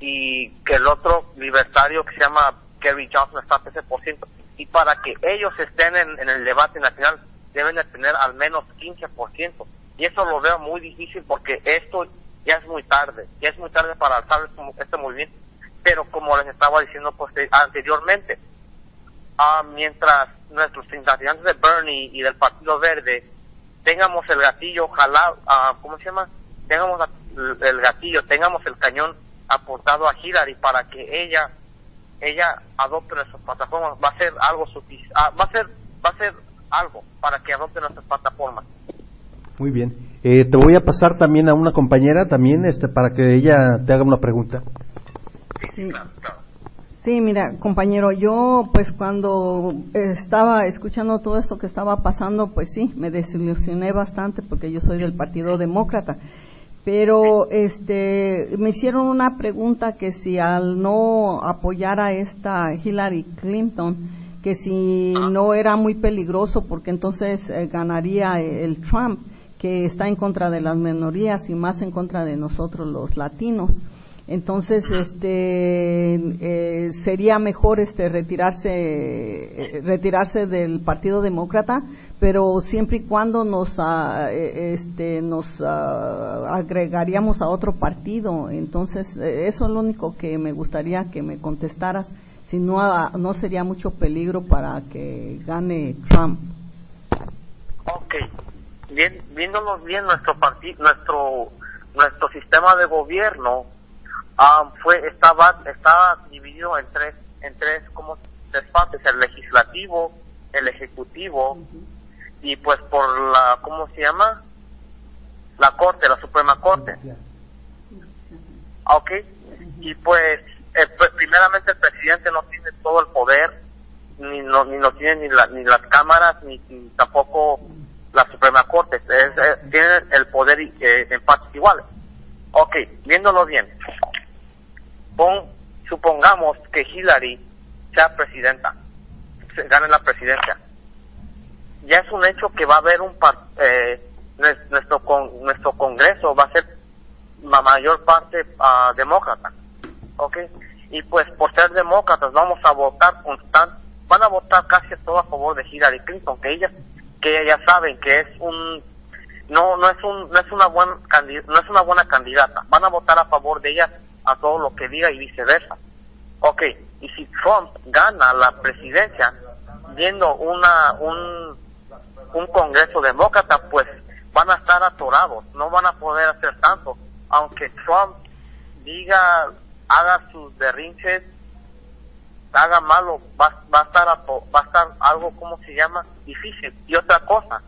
y que el otro libertario que se llama Kerry Johnson está a 13%. Y para que ellos estén en, el debate nacional deben de tener al menos 15%. Y eso lo veo muy difícil porque esto ya es muy tarde, ya es muy tarde para alzar este, este movimiento. Pero como les estaba diciendo pues, eh, anteriormente, ah, mientras nuestros simpatizantes de Bernie y del Partido Verde tengamos el gatillo jalado, ah, ¿cómo se llama? Tengamos el gatillo, tengamos el cañón aportado a Hillary para que ella ella adopte nuestras plataformas, va a ser algo ah, va a ser va a ser algo para que adopte nuestras plataformas. Muy bien. Eh, te voy a pasar también a una compañera también este para que ella te haga una pregunta. Sí. Sí, mira, compañero, yo pues cuando estaba escuchando todo esto que estaba pasando, pues sí, me desilusioné bastante porque yo soy del Partido Demócrata. Pero este me hicieron una pregunta que si al no apoyar a esta Hillary Clinton, que si no era muy peligroso porque entonces eh, ganaría el Trump, que está en contra de las minorías y más en contra de nosotros los latinos. Entonces, este, eh, sería mejor este retirarse, eh, retirarse del Partido Demócrata, pero siempre y cuando nos, ah, eh, este, nos ah, agregaríamos a otro partido. Entonces, eso es lo único que me gustaría que me contestaras. Si no, ah, no sería mucho peligro para que gane Trump. Ok, bien, viéndonos bien nuestro nuestro, nuestro sistema de gobierno Ah, fue estaba estaba dividido en tres en tres como tres partes el legislativo el ejecutivo y pues por la cómo se llama la corte la suprema corte. Ok. Y pues, pues primeramente el presidente no tiene todo el poder ni no ni no tiene ni, la, ni las cámaras ni, tampoco la suprema corte. Es, tiene el poder eh, en partes iguales. Ok viéndolo bien supongamos que Hillary sea presidenta, se gane la presidencia. Ya es un hecho que va a haber un eh, nuestro con, nuestro Congreso va a ser la mayor parte uh, demócrata, ¿ok? Y pues por ser demócratas vamos a votar constant, van a votar casi todo a favor de Hillary Clinton, que ellas que ya saben que es un no no es un no es una buena no es una buena candidata, van a votar a favor de ella a todo lo que diga y viceversa. Ok, y si Trump gana la presidencia viendo una un, un Congreso demócrata, pues van a estar atorados, no van a poder hacer tanto. Aunque Trump diga, haga sus berrinches, haga malo, va, va, a estar va a estar algo, como se llama? Difícil. Y otra cosa,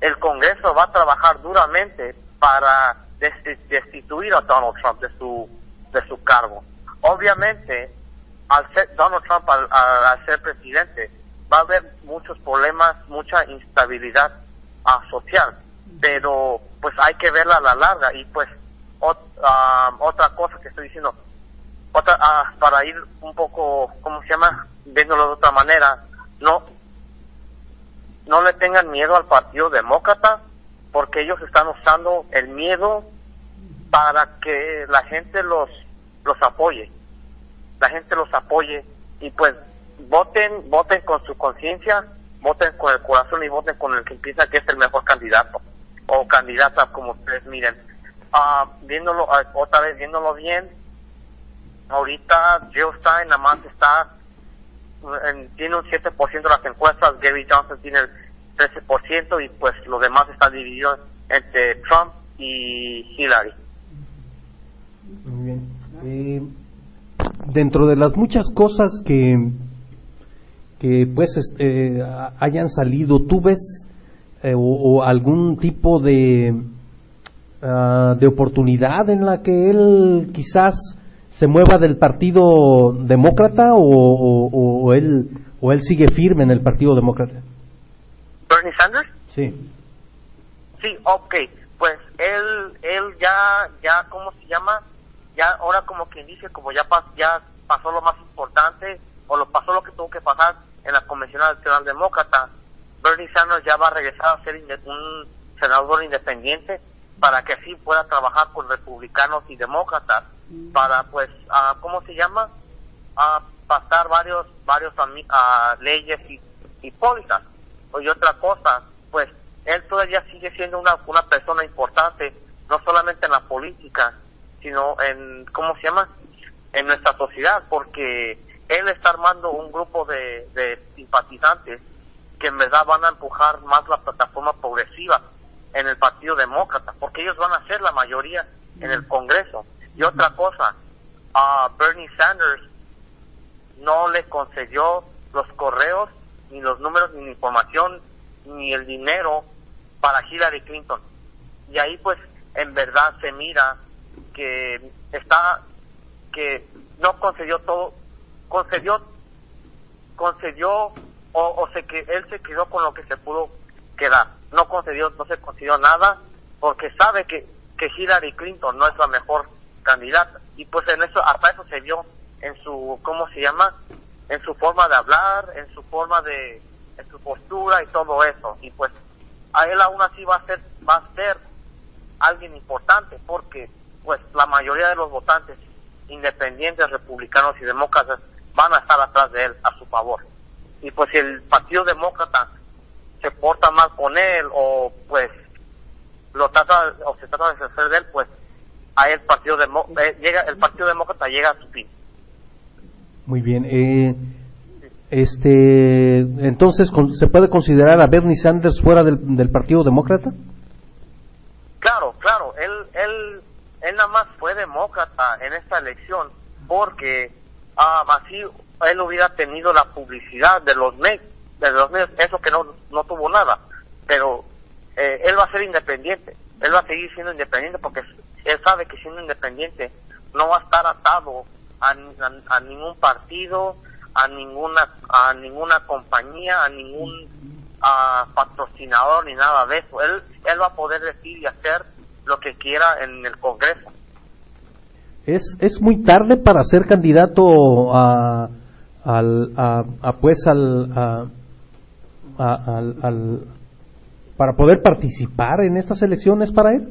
el Congreso va a trabajar duramente para destituir a Donald Trump de su de su cargo. Obviamente, al ser Donald Trump al, ser presidente, va a haber muchos problemas, mucha instabilidad ah, social, pero pues hay que verla a la larga y pues ah, otra cosa que estoy diciendo, otra ah, para ir un poco, ¿cómo se llama? Viéndolo de otra manera, no no le tengan miedo al Partido Demócrata porque ellos están usando el miedo para que la gente los los apoye, la gente los apoye y pues voten, voten con su conciencia, voten con el corazón y voten con el que piensa que es el mejor candidato o candidata como ustedes miren. Uh, viéndolo, ah, otra vez viéndolo bien, ahorita Jill Stein nada más está, en, tiene un 7% de las encuestas, Gary Johnson tiene el 13% y pues los demás están divididos entre Trump y Hillary. Muy bien. Eh, dentro de las muchas cosas que, que pues este, hayan salido, ¿tú ves eh, o, algún tipo de, ah, de oportunidad en la que él quizás se mueva del Partido Demócrata o, o, él, o él sigue firme en el Partido Demócrata? ¿Bernie Sanders? Sí. Sí, ok. Pues él, él ya, ya, ¿cómo se llama? Ya ahora como quien dice, como ya, ya pasó lo más importante, o lo pasó lo que tuvo que pasar en la Convención Nacional Demócrata, Bernie Sanders ya va a regresar a ser un senador independiente para que así pueda trabajar con republicanos y demócratas para pues cómo se llama a pasar varios varios leyes y, y pólizas. Y otra cosa pues él todavía sigue siendo una una persona importante no solamente en la política sino en, ¿cómo se llama? En nuestra sociedad, porque él está armando un grupo de, de simpatizantes que en verdad van a empujar más la plataforma progresiva en el Partido Demócrata, porque ellos van a ser la mayoría en el Congreso. Y otra cosa, a Bernie Sanders no le concedió los correos, ni los números, ni la información, ni el dinero para Hillary Clinton. y ahí pues en verdad se mira que está que no concedió todo concedió concedió o, o se que él se quedó con lo que se pudo quedar. No concedió no se concedió nada porque sabe que que Hillary Clinton no es la mejor candidata. Y pues en eso hasta eso se vio en su cómo se llama en su forma de hablar en su forma de en su postura y todo eso. Y pues a él aún así va a ser va a ser alguien importante porque pues la mayoría de los votantes independientes republicanos y demócratas van a estar atrás de él a su favor y pues si el partido demócrata se porta mal con él o pues lo trata o se trata de deshacer de él pues ahí el partido Demo- eh, llega el partido demócrata llega a su fin Muy bien. Eh, este, entonces, ¿se puede considerar a Bernie Sanders fuera del, del Partido Demócrata? Claro, claro, él, él, él nada más fue demócrata en esta elección porque ah, así él hubiera tenido la publicidad de los medios, de los medios, eso que no, no tuvo nada, pero eh, él va a ser independiente, él va a seguir siendo independiente porque él sabe que siendo independiente no va a estar atado a, a- a ningún partido, a ninguna, a ninguna compañía, a ningún a patrocinador ni nada de eso. Él, él va a poder decir y hacer lo que quiera en el Congreso. ¿Es, es muy tarde para ser candidato a, al, a, a, pues al, a- a- al- al- para poder participar en estas elecciones para él?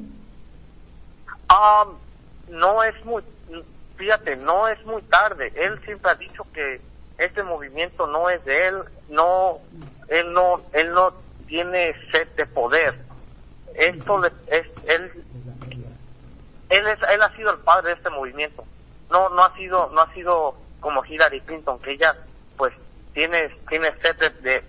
Ah, no es muy, fíjate, no es muy tarde. Él siempre ha dicho que este movimiento no es de él, no, él no, él no tiene sed de poder. Esto le- es, él, él es, él ha sido el padre de este movimiento. No, no ha sido, no ha sido como Hillary Clinton, que ella, pues, tiene, tiene sed de, de,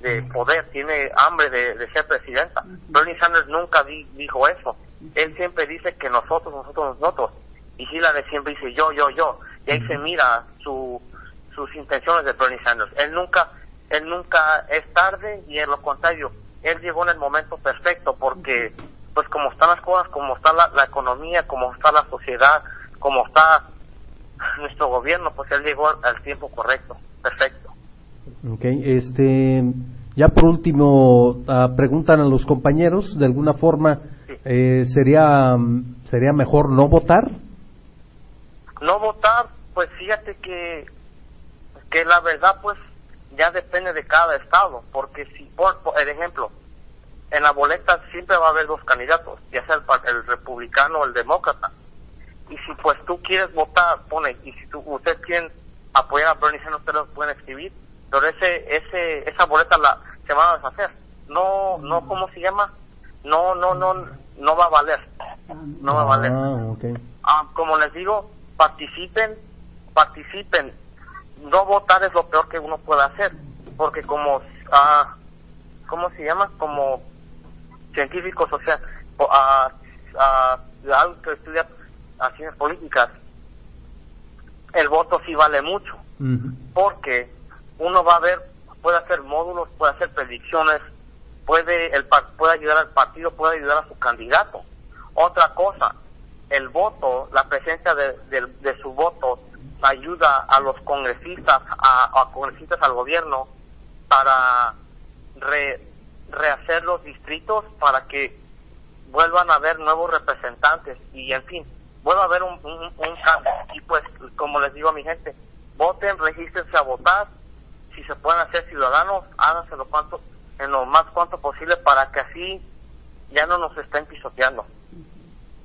de poder, tiene hambre de, de ser presidenta. Bernie Sanders nunca di- dijo eso. Él siempre dice que nosotros, nosotros, nosotros. Y Hillary siempre dice yo, yo, yo. Y ahí se mira su, sus intenciones de Bernie Sanders. Él nunca, él nunca es tarde y en lo contrario, él llegó en el momento perfecto porque, pues como están las cosas, como está la, la economía, como está la sociedad, como está nuestro gobierno, pues él llegó al, tiempo correcto, perfecto. Ok, este, ya por último, ah, preguntan a los compañeros, de alguna forma, eh, ¿sería, ¿sería mejor no votar? No votar, pues fíjate que, que la verdad pues ya depende de cada estado, porque si, por, por el ejemplo, en la boleta siempre va a haber dos candidatos, ya sea el, el republicano o el demócrata. Y si pues tú quieres votar, pone, y si tú, ustedes quieren apoyar a Bernie Sanders, ustedes lo pueden escribir, pero ese, ese, esa boleta la, se va a deshacer. No, no, ¿cómo se llama? No, no, no, no va a valer. No va a valer. Ah. Ah, como les digo, participen, participen. No votar es lo peor que uno puede hacer, porque como, ah, ¿cómo se llama? Como científicos, o sea, ah, ah, algo que estudia ah, ciencias políticas, el voto sí vale mucho, porque uno va a ver, puede hacer módulos, puede hacer predicciones, puede, el, puede ayudar al partido, puede ayudar a su candidato. Otra cosa, el voto, la presencia de, de- de su voto ayuda a los congresistas, a, congresistas al gobierno para re- rehacer los distritos para que vuelvan a haber nuevos representantes y en fin, vuelva a haber un, un, un cambio. Y pues, como les digo a mi gente, voten, regístrense a votar, si se pueden hacer ciudadanos, háganse lo cuanto, en lo más cuanto posible para que así ya no nos estén pisoteando.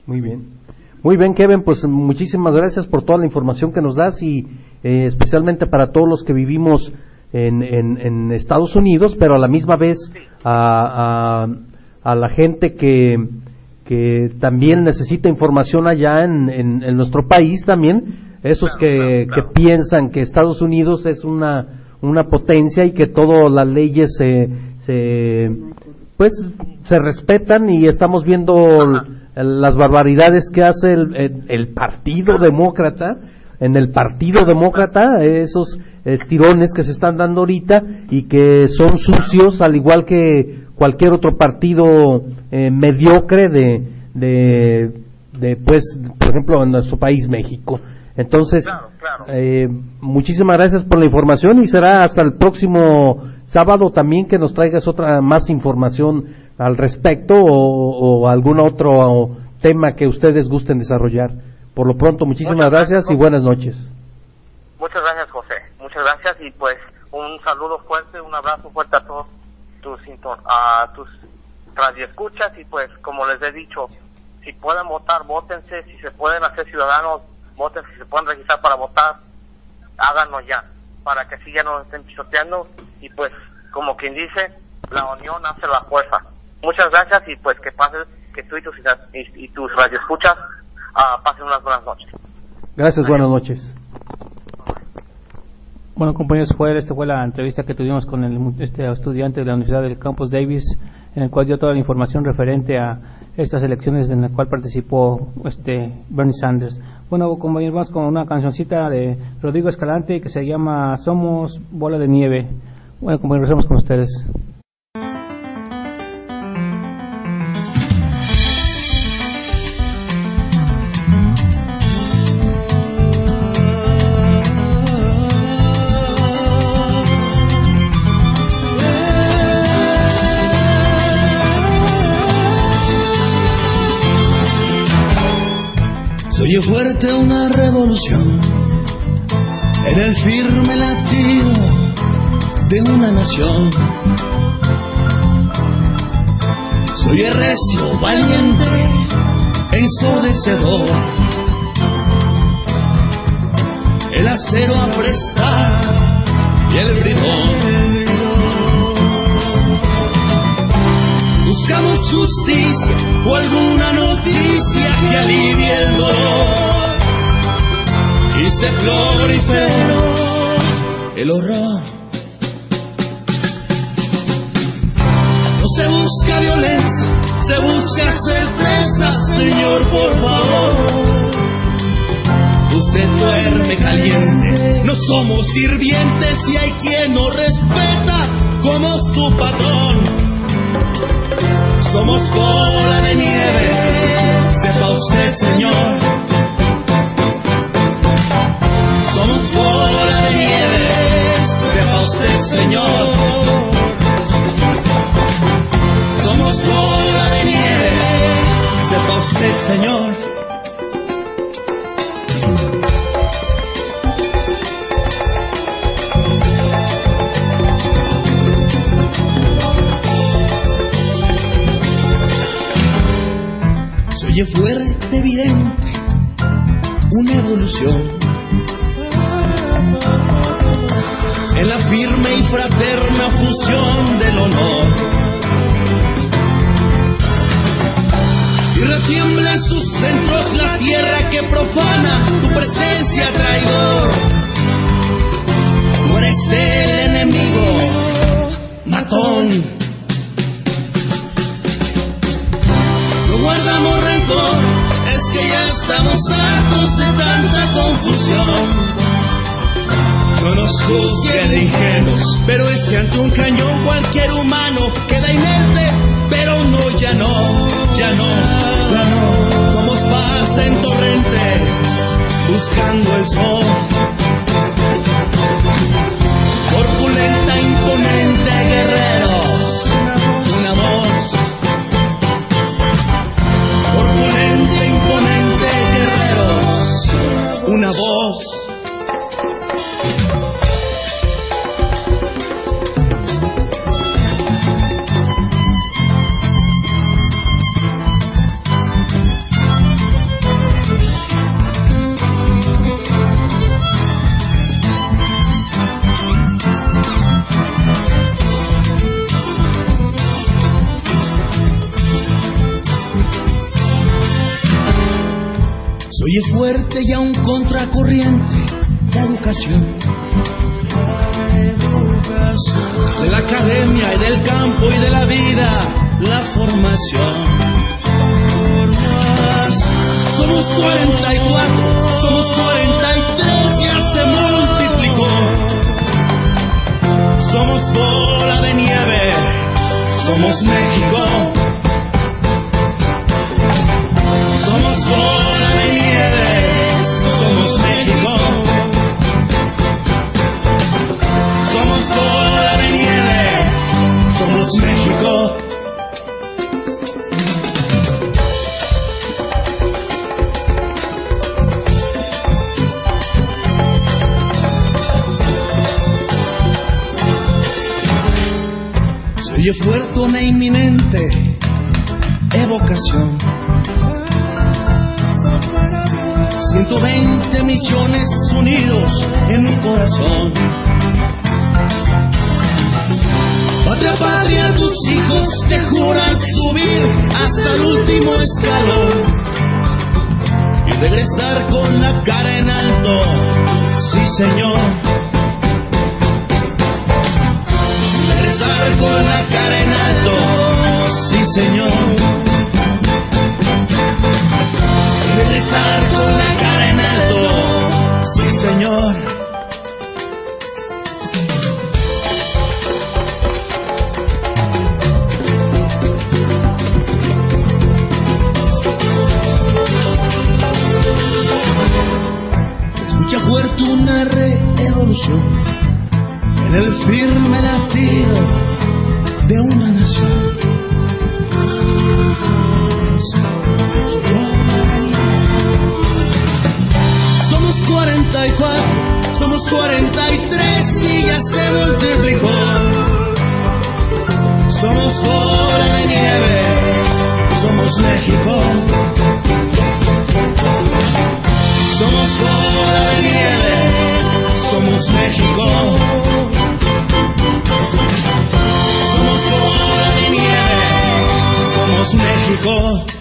Muy bien. Muy bien, Kevin, pues muchísimas gracias por toda la información que nos das y eh, especialmente para todos los que vivimos en, en- en Estados Unidos, pero a la misma vez a, a- a la gente que, que también necesita información allá en, en- en nuestro país también, esos que, que piensan que Estados Unidos es una, una potencia y que todas las leyes se, se pues se respetan y estamos viendo las barbaridades que hace el, el- el Partido Demócrata, en el Partido Demócrata, esos estirones que se están dando ahorita y que son sucios, al igual que cualquier otro partido eh, mediocre de, de, de, pues, por ejemplo, en nuestro país, México. Entonces, Claro, claro. eh, muchísimas gracias por la información y será hasta el próximo sábado también que nos traigas otra más información al respecto o, o algún otro tema que ustedes gusten desarrollar. Por lo pronto, muchísimas Muchas gracias y buenas noches. Muchas gracias, José. Muchas gracias y pues un saludo fuerte, un abrazo fuerte a todos tus, a tus radioescuchas y pues como les he dicho, si pueden votar, votense, si se pueden hacer ciudadanos, voten, si se pueden registrar para votar, háganlo ya, para que así ya no estén pisoteando y pues como quien dice, la unión hace la fuerza. Muchas gracias y pues que pases, que tú y tus, y, y tus radioescuchas ah, pasen unas buenas noches. Gracias, buenas noches. Bueno, compañeros, fue, esta fue la entrevista que tuvimos con el, este estudiante de la Universidad del Campus Davis, en el cual dio toda la información referente a estas elecciones en la cual participó este Bernie Sanders. Bueno, compañeros, vamos con una cancioncita de Rodrigo Escalante que se llama Somos Bola de Nieve. Bueno, compañeros, regresamos con ustedes. Oye fuerte una revolución en el firme latido de una nación. Se oye recio, valiente, ensordecedor. El acero a prestar y el bridón. Buscamos justicia o alguna noticia que alivie el dolor y se proliferó el horror. No se busca violencia, se busca certeza, Señor, por favor. Usted duerme caliente, no somos sirvientes y hay quien nos respeta como su patrón. Somos bola de nieve, sepa usted, Señor. Somos bola de nieve, sepa usted, Señor. Somos bola de nieve, sepa usted, Señor. Oye fuerte, mejor.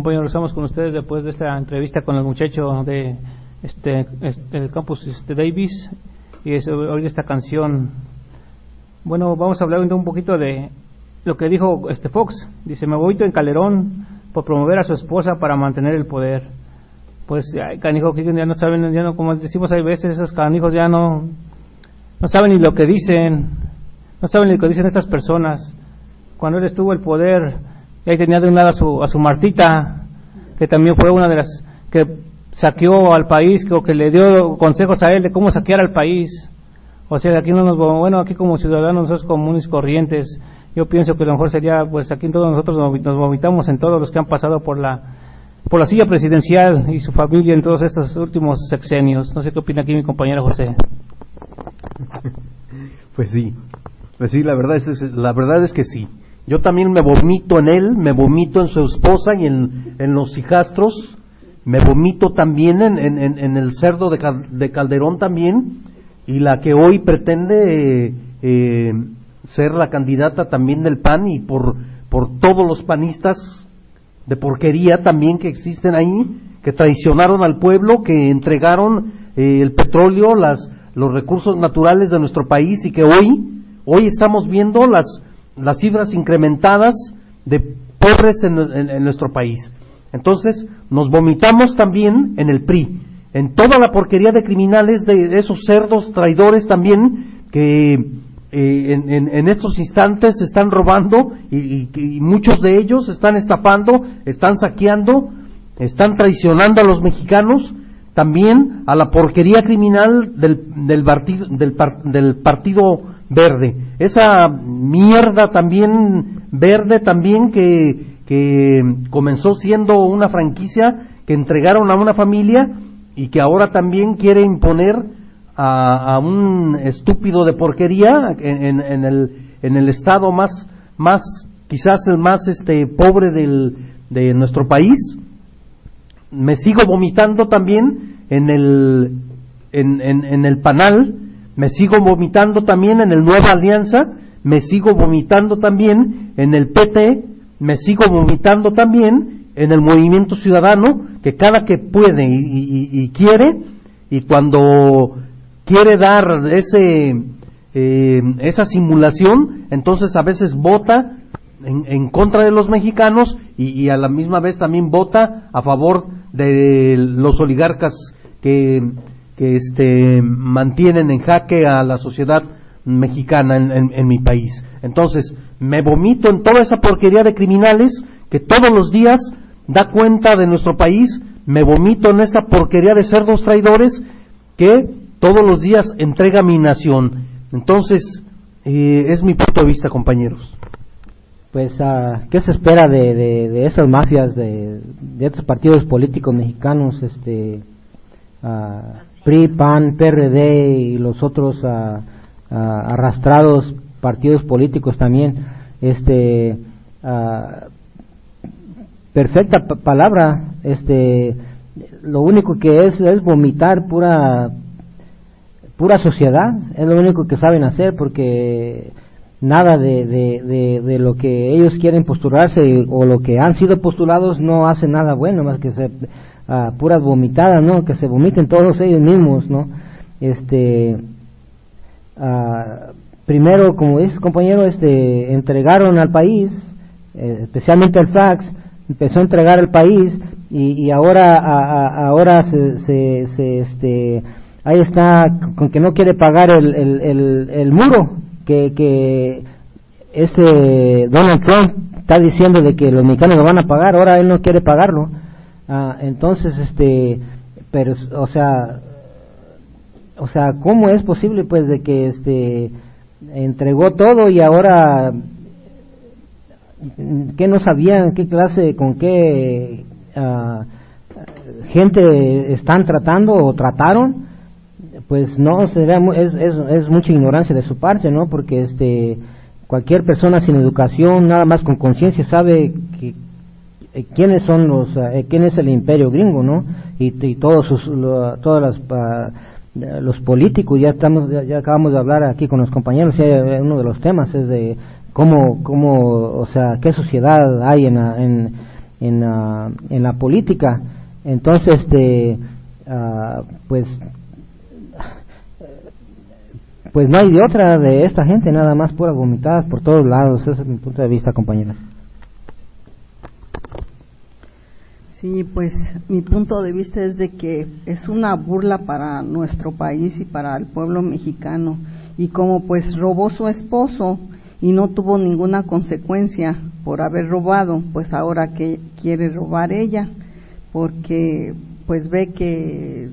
compañeros, estamos con ustedes después de esta entrevista con el muchacho de este, este el campus este Davis y es esta canción. Bueno, vamos a hablar un poquito de lo que dijo este Fox. Dice, me voy en Calderón por promover a su esposa para mantener el poder. Pues, ay, canijo, que ya no saben, ya no, como decimos hay veces, esos canijos ya no, no saben ni lo que dicen, no saben ni lo que dicen estas personas. Cuando él estuvo el poder, y ahí tenía de un lado a su, a su Martita, que también fue una de las que saqueó al país, que, o que le dio consejos a él de cómo saquear al país. O sea, aquí no nos, bueno, aquí como ciudadanos nosotros comunes corrientes, yo pienso que lo mejor sería, pues aquí todos nosotros nos vomitamos en todos los que han pasado por la, por la silla presidencial y su familia en todos estos últimos sexenios. No sé qué opina aquí mi compañero José. Pues sí, pues sí, la verdad es, la verdad es que sí. Yo también me vomito en él, me vomito en su esposa y en, en los hijastros, me vomito también en, en, en el cerdo de, de, Calderón también, y la que hoy pretende eh, ser la candidata también del PAN y por, por todos los panistas de porquería también que existen ahí, que traicionaron al pueblo, que entregaron eh, el petróleo, las, los recursos naturales de nuestro país y que hoy, hoy estamos viendo las, las cifras incrementadas de pobres en, en nuestro país. Entonces, nos vomitamos también en el PRI, en toda la porquería de criminales, de esos cerdos traidores también, que eh, en, estos instantes están robando y, muchos de ellos están estafando, están saqueando, están traicionando a los mexicanos, también a la porquería criminal del, del, partido, del, del partido verde. Esa mierda también verde también que, que comenzó siendo una franquicia que entregaron a una familia y que ahora también quiere imponer a, un estúpido de porquería en, el, en el estado más, más, quizás el más este, pobre del, de nuestro país. Me sigo vomitando también en el, en, en, el panal, me sigo vomitando también en el Nueva Alianza, me sigo vomitando también en el PT, me sigo vomitando también en el movimiento ciudadano, que cada que puede y quiere, y cuando quiere dar ese, eh, esa simulación, entonces a veces vota en, contra de los mexicanos y, a la misma vez también vota a favor de los oligarcas que, que este, mantienen en jaque a la sociedad mexicana en, mi país. Entonces, me vomito en toda esa porquería de criminales que todos los días da cuenta de nuestro país, me vomito en esa porquería de cerdos traidores que todos los días entrega mi nación. Entonces, eh, es mi punto de vista, compañeros. Pues, uh, ¿qué se espera de, de, esas mafias, de, de, estos partidos políticos mexicanos, este, uh, PRI, PAN, PRD y los otros uh, arrastrados partidos políticos también? Este, perfecta palabra, este, lo único que es es vomitar pura pura sociedad, es lo único que saben hacer porque nada de, de, lo que ellos quieren postularse o lo que han sido postulados no hace nada bueno más que ser uh, puras vomitadas, ¿no? Que se vomiten todos ellos mismos, ¿no? Este, uh, primero, como dice compañero, este, entregaron al país, eh, especialmente el fax, empezó a entregar al país y, y ahora, ahora se, se, este, ahí está con que no quiere pagar el, el, el, muro que, que este Donald Trump está diciendo de que los mexicanos lo van a pagar, ahora él no quiere pagarlo. Ah, entonces, este, pero, o sea, o sea, ¿cómo es posible pues de que este entregó todo y ahora que no sabían qué clase, con qué uh, gente están tratando o trataron? pues no es, es, es, mucha ignorancia de su parte no porque este cualquier persona sin educación nada más con conciencia sabe que eh, quiénes son los eh, quién es el imperio gringo no y, todos sus todas las los políticos ya estamos ya, acabamos de hablar aquí con los compañeros uno de los temas es de cómo cómo o sea qué sociedad hay en la, en en, en la política entonces este uh, pues pues no hay de otra de esta gente, nada más puras vomitadas por todos lados. Ese es mi punto de vista, compañeras. Sí, pues mi punto de vista es de que es una burla para nuestro país y para el pueblo mexicano. Y como pues robó su esposo y no tuvo ninguna consecuencia por haber robado, pues ahora que quiere robar ella, porque pues ve que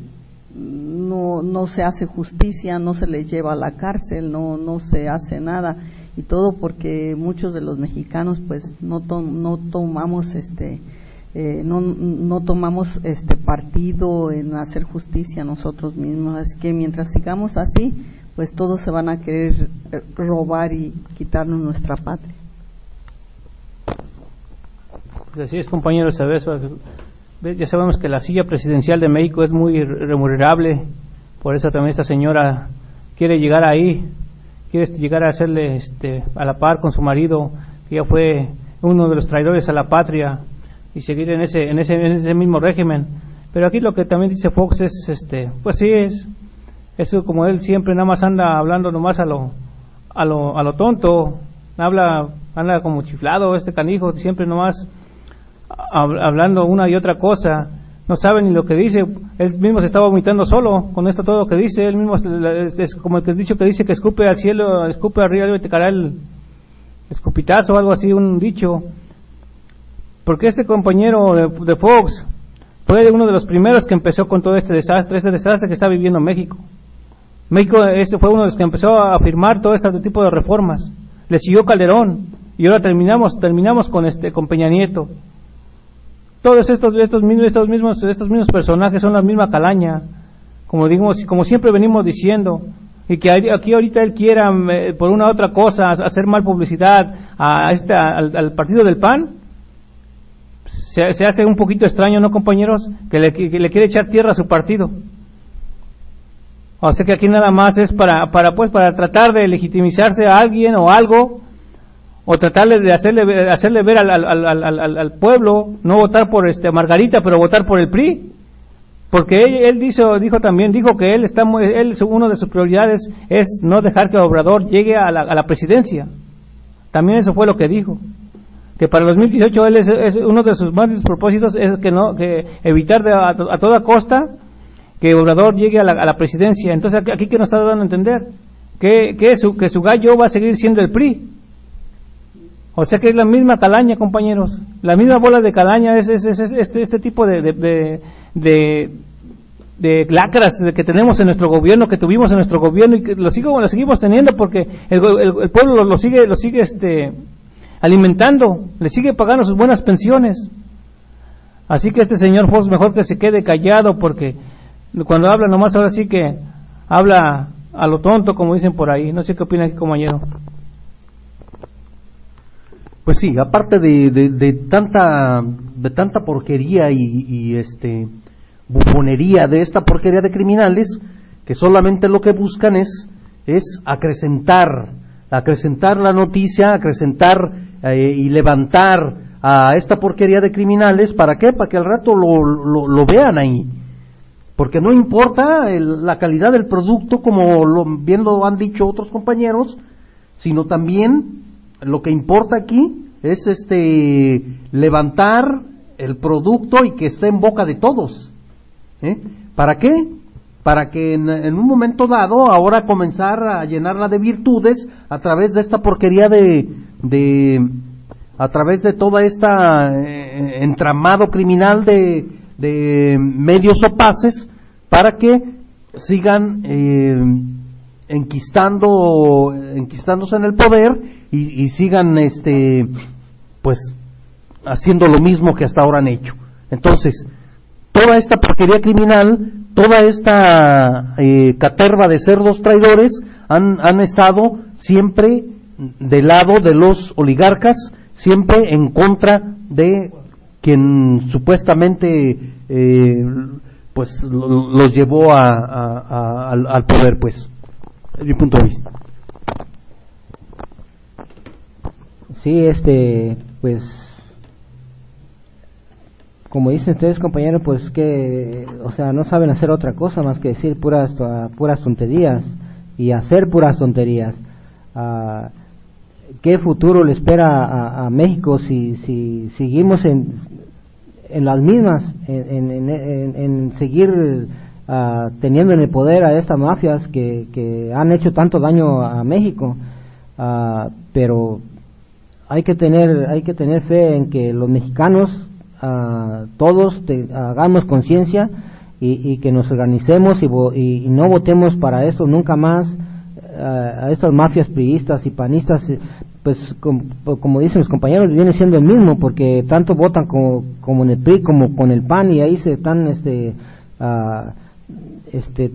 no, no se hace justicia, no se les lleva a la cárcel, no, no se hace nada y todo porque muchos de los mexicanos pues no, no tomamos este eh, no, no tomamos este partido en hacer justicia nosotros mismos. Es que mientras sigamos así pues todos se van a querer eh, robar y quitarnos nuestra patria. Pues así es compañeros ya sabemos que la silla presidencial de México es muy remunerable. Por eso también esta señora quiere llegar ahí quiere este, llegar a hacerle este, a la par con su marido, que ya fue uno de los traidores a la patria, y seguir en ese, en ese, en ese mismo régimen. Pero aquí lo que también dice Fox es, este, pues sí, es, eso como él siempre nada más anda hablando nomás a lo, a lo, a lo tonto, habla, anda como chiflado este canijo, siempre nomás hablando una y otra cosa no sabe ni lo que dice, él mismo se está vomitando solo con esto todo lo que dice, él mismo es, como el que dicho que dice que escupe al cielo, escupe arriba y te caerá el escupitazo algo así, un dicho. Porque este compañero de, Fox fue uno de los primeros que empezó con todo este desastre, este desastre que está viviendo México. México este fue uno de los que empezó a afirmar todo este tipo de reformas. Le siguió Calderón y ahora terminamos terminamos con este con Peña Nieto todos estos, estos, mismos, estos, mismos, personajes son la misma calaña, como, digamos, como siempre venimos diciendo, y que aquí ahorita él quiera, eh, por una u otra cosa, hacer mal publicidad a al, partido del PAN, se, hace un poquito extraño, ¿no, compañeros? Que le, que le, quiere echar tierra a su partido. O sea que aquí nada más es para, para, pues, para tratar de legitimizarse a alguien o algo o tratarle de hacerle, hacerle ver al, al, al, pueblo, no votar por este Margarita, pero votar por el PRI. Porque él, él dijo, dijo también, dijo que él está él, uno de sus prioridades es no dejar que Obrador llegue a la, a la presidencia. También eso fue lo que dijo. Que para el 2018 él es, uno de sus más propósitos es que no, que evitar de, a, toda costa que Obrador llegue a la, a la presidencia. Entonces aquí, que nos está dando a entender que, que, su, que su gallo va a seguir siendo el PRI o sea que es la misma calaña, compañeros. La misma bola de calaña es, este, este tipo de, de, de, de lacras que tenemos en nuestro gobierno, que tuvimos en nuestro gobierno y que lo, sigo, lo seguimos teniendo porque el, pueblo lo, sigue, lo sigue este, alimentando, le sigue pagando sus buenas pensiones. Así que este señor Fox mejor que se quede callado porque cuando habla nomás ahora sí que habla a lo tonto como dicen por ahí. No sé qué opina aquí compañero. Pues sí, aparte de, de, tanta de tanta porquería y, este bufonería de esta porquería de criminales que solamente lo que buscan es es acrecentar acrecentar la noticia, acrecentar eh, y levantar a esta porquería de criminales, ¿para qué? Para que al rato lo, lo, vean ahí. Porque no importa la calidad del producto, como lo, bien lo han dicho otros compañeros, sino también lo que importa aquí es este levantar el producto y que esté en boca de todos. ¿eh? ¿Para qué? Para que en, un momento dado ahora comenzar a llenarla de virtudes a través de esta porquería de, a través de toda esta eh, entramado criminal de, medios opaces para que sigan eh, enquistando, enquistándose en el poder y, sigan, este, pues, haciendo lo mismo que hasta ahora han hecho. Entonces, toda esta porquería criminal, toda esta eh, caterva de cerdos traidores han, han estado siempre del lado de los oligarcas, siempre en contra de quien supuestamente eh, pues los llevó a, al poder pues mi punto de vista. Sí, este, pues, como dicen ustedes, compañeros, pues que, o sea, no saben hacer otra cosa más que decir puras, puras tonterías y hacer puras tonterías. Ah, ¿Qué futuro le espera a, México si, si seguimos en, en las mismas, en, en, en seguir uh, teniendo en el poder a estas mafias que, que han hecho tanto daño a México. Uh, pero hay que tener hay que tener fe en que los mexicanos uh, todos hagamos conciencia y, que nos organicemos y, y, no votemos para esto nunca más a estas mafias priistas y panistas pues como, dicen los compañeros viene siendo el mismo porque tanto votan como, como en el PRI como con el PAN y ahí se están este uh, este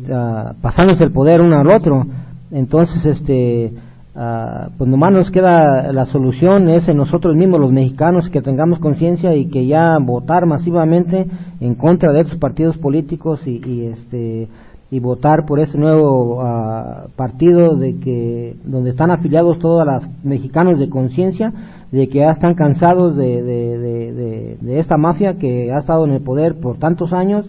pasándose el poder uno al otro. Entonces este pues nomás nos queda la solución es en nosotros mismos los mexicanos que tengamos conciencia y que ya votar masivamente en contra de estos partidos políticos y, y este y votar por ese nuevo uh, partido de que donde están afiliados todos los mexicanos de conciencia de que ya están cansados de, de, de, esta mafia que ha estado en el poder por tantos años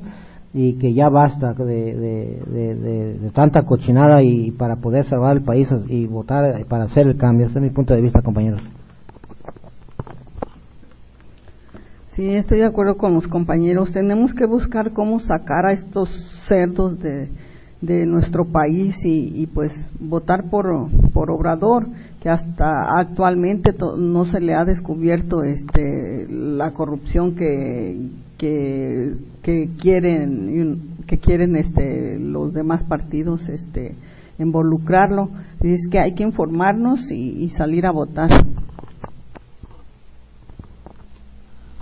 y que ya basta de, tanta cochinada y para poder salvar el país y votar para hacer el cambio. Ese es mi punto de vista, compañeros. Sí, estoy de acuerdo con los compañeros. Tenemos que buscar cómo sacar a estos cerdos de, de nuestro país y, pues votar por, por Obrador, que hasta actualmente no se le ha descubierto este, la corrupción que, que, que quieren que quieren este, los demás partidos este, involucrarlo. Es que hay que informarnos y salir a votar.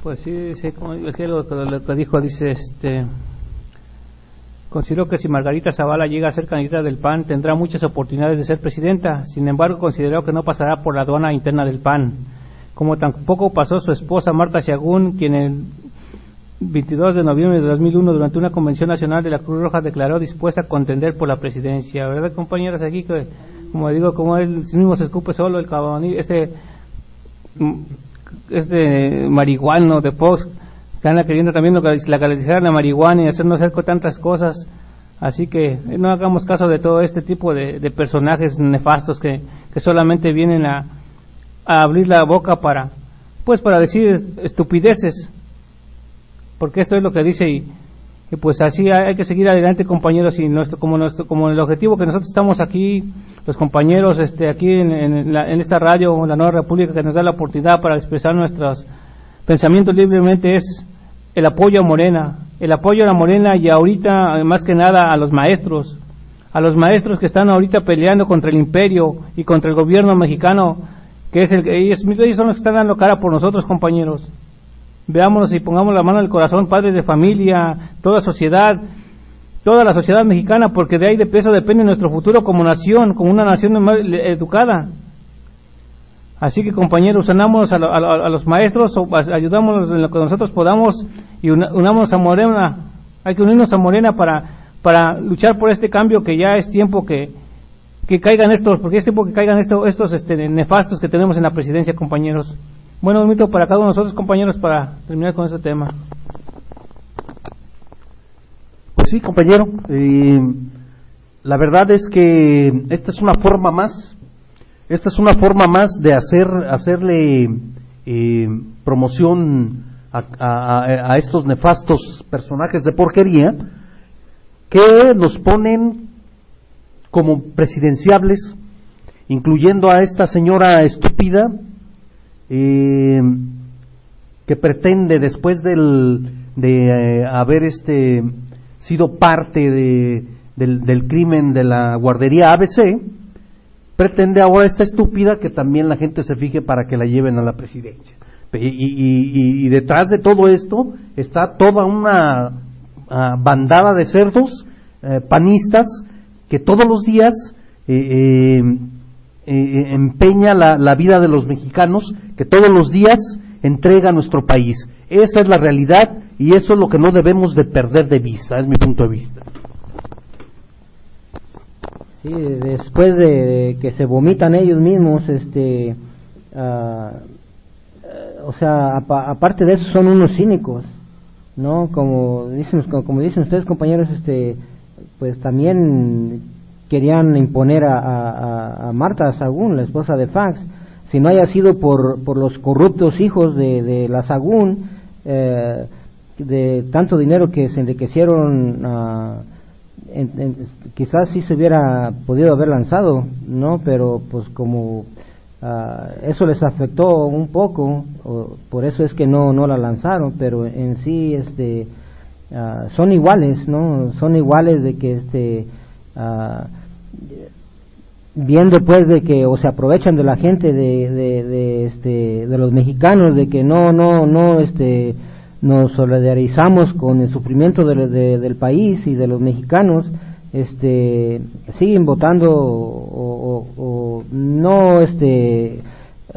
Pues sí, como lo, que dijo, dice, este, considero que si Margarita Zavala llega a ser candidata del PAN tendrá muchas oportunidades de ser presidenta, sin embargo considero que no pasará por la aduana interna del PAN, como tampoco pasó su esposa Marta Siagún, quien el 22 de noviembre de 2001 durante una convención nacional de la Cruz Roja declaró dispuesta a contender por la presidencia, ¿verdad compañeras? Aquí que, como digo, como él mismo se escupe solo el cabrón, este este marihuano de post que anda queriendo también legalizar la marihuana y hacernos hacer tantas cosas. Así que no hagamos caso de todo este tipo de, personajes nefastos que, que solamente vienen a, a, abrir la boca para, pues para decir estupideces. Porque esto es lo que dice y, pues así hay, que seguir adelante compañeros y nuestro como nuestro como el objetivo que nosotros estamos aquí los compañeros este aquí en, en, esta radio la nueva república que nos da la oportunidad para expresar nuestros pensamientos libremente es el apoyo a Morena el apoyo a la Morena y ahorita más que nada a los maestros a los maestros que están ahorita peleando contra el imperio y contra el gobierno mexicano que es el ellos, ellos son los que están dando cara por nosotros compañeros Veámonos y pongamos la mano el corazón, padres de familia, toda sociedad, toda la sociedad mexicana, porque de ahí de peso depende nuestro futuro como nación, como una nación educada. Así que compañeros, unamos a, los maestros, ayudamos en lo que nosotros podamos y unamos a Morena. Hay que unirnos a Morena para, para luchar por este cambio que ya es tiempo que, que caigan estos, porque es tiempo que caigan estos, estos este, nefastos que tenemos en la presidencia, compañeros. Bueno, un minuto para cada uno de nosotros, compañeros, para terminar con este tema. Pues sí, compañero. Eh, la verdad es que esta es una forma más, esta es una forma más de hacer, hacerle eh, promoción a, estos nefastos personajes de porquería que nos ponen como presidenciables, incluyendo a esta señora estúpida eh, que pretende después del, de eh, haber este sido parte de, del, crimen de la guardería ABC, pretende ahora esta estúpida que también la gente se fije para que la lleven a la presidencia. Y, detrás de todo esto está toda una ah, bandada de cerdos eh, panistas que todos los días eh, eh, eh, empeña la, vida de los mexicanos que todos los días entrega a nuestro país. Esa es la realidad y eso es lo que no debemos de perder de vista, es mi punto de vista. Sí, después de que se vomitan ellos mismos, este, eh, o sea, aparte de eso son unos cínicos, ¿no? Como dicen, como dicen ustedes compañeros, este, pues también querían imponer a, Marta Sagún, la esposa de Fax, si no haya sido por, por los corruptos hijos de, la Sagún, eh, de tanto dinero que se enriquecieron, ah, quizás sí se hubiera podido haber lanzado, ¿no? Pero pues como ah, eso les afectó un poco, por eso es que no, no la lanzaron, pero en sí, este ah, son iguales, ¿no? Son iguales de que este ah, viendo pues de que o se aprovechan de la gente de, de, este de los mexicanos de que no no no este nos solidarizamos con el sufrimiento de- de- del país y de los mexicanos este siguen votando o, o- no este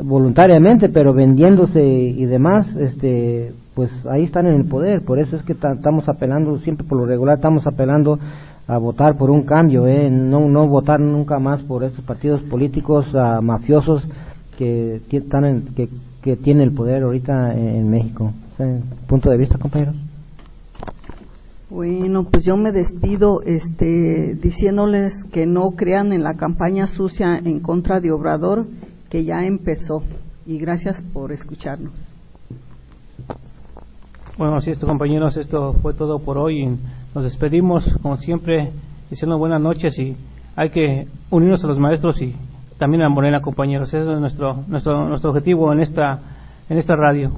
voluntariamente pero vendiéndose y demás este pues ahí están en el poder. Por eso es que ta- estamos apelando siempre por lo regular estamos apelando a votar por un cambio eh no no votar nunca más por estos partidos políticos ah, mafiosos que están en- que que tiene el poder ahorita en, en México punto de vista compañeros Bueno, pues yo me despido este, diciéndoles que no crean en la campaña sucia en contra de Obrador, que ya empezó. Y gracias por escucharnos. Bueno, así es, compañeros, esto fue todo por hoy. Nos despedimos, como siempre, diciendo buenas noches y hay que unirnos a los maestros y también a Morena, compañeros. Ese es nuestro nuestro nuestro objetivo en esta en esta radio,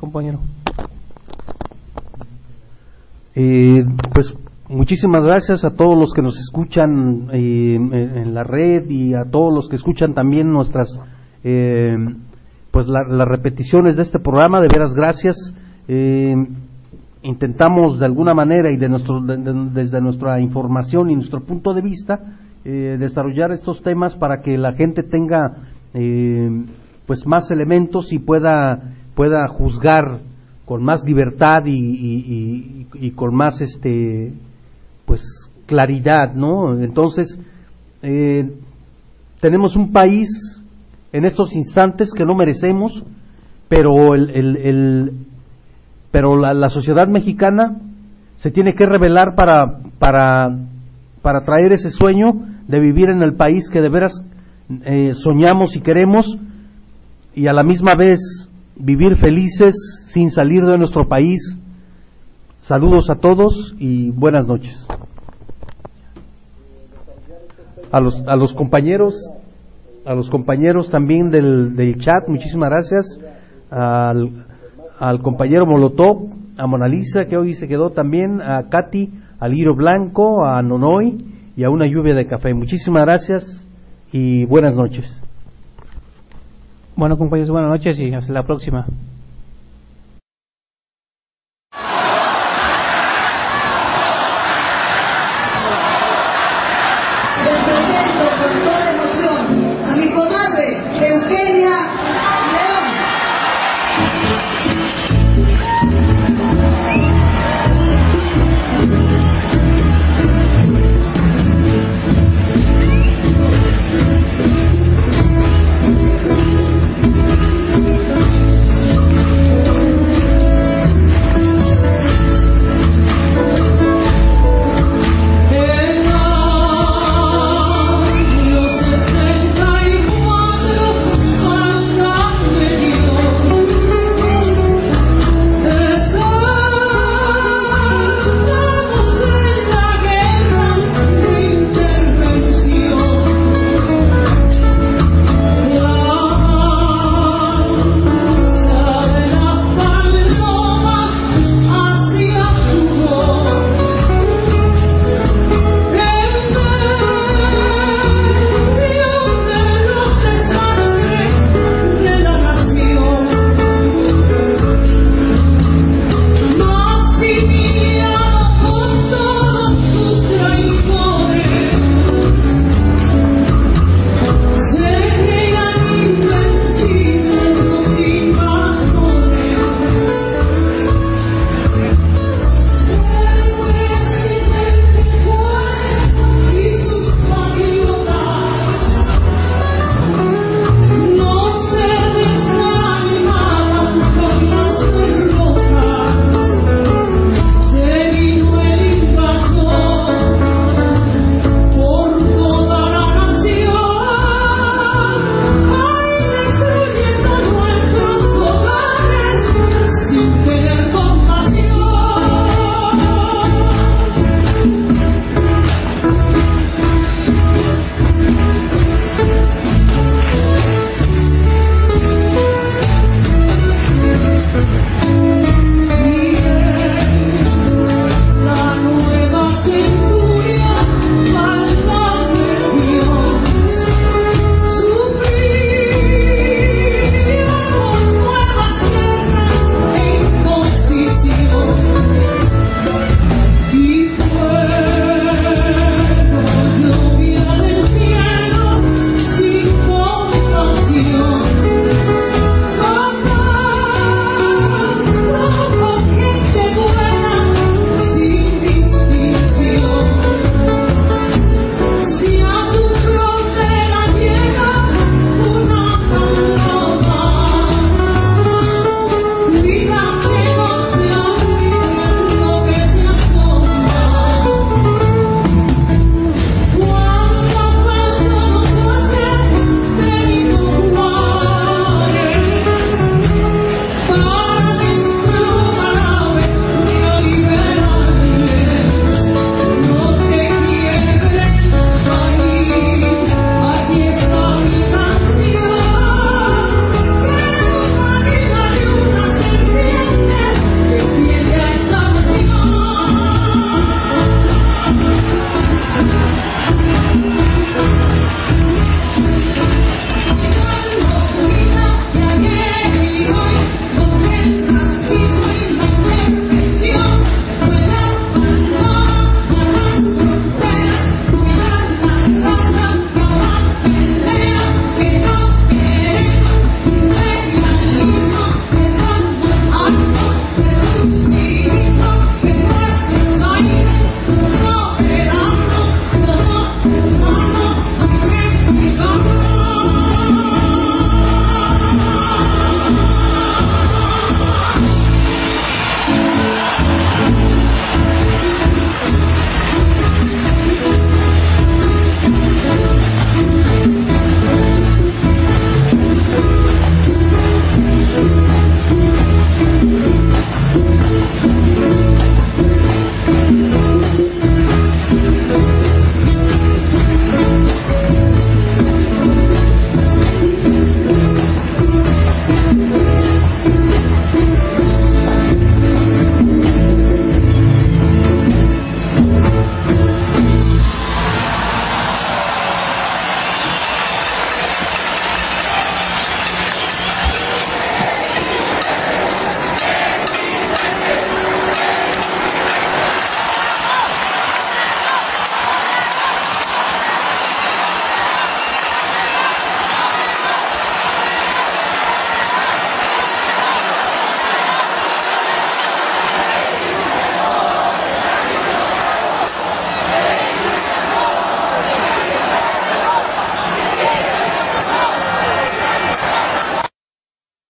compañero. Eh, pues muchísimas gracias a todos los que nos escuchan eh, en, la red y a todos los que escuchan también nuestras eh, pues la- las repeticiones de este programa. De veras gracias. Intentamos de alguna manera y de nuestro, de- de- desde nuestra información y nuestro punto de vista eh, desarrollar estos temas para que la gente tenga eh, pues más elementos y pueda pueda juzgar con más libertad y, y- y- y con más este pues claridad no entonces eh, tenemos un país en estos instantes que no merecemos pero el, el- el- pero la, sociedad mexicana se tiene que revelar para para para traer ese sueño de vivir en el país que de veras eh, soñamos y queremos y a la misma vez vivir felices sin salir de nuestro país. Saludos a todos y buenas noches. A los, a los compañeros, a los compañeros también del, del chat, muchísimas gracias. Al compañero Molotov, a Mona Lisa, que hoy se quedó también, a Katy, al Liro Blanco, a Nonoy y a una lluvia de café. Muchísimas gracias y buenas noches. Bueno, compañeros, buenas noches y hasta la próxima.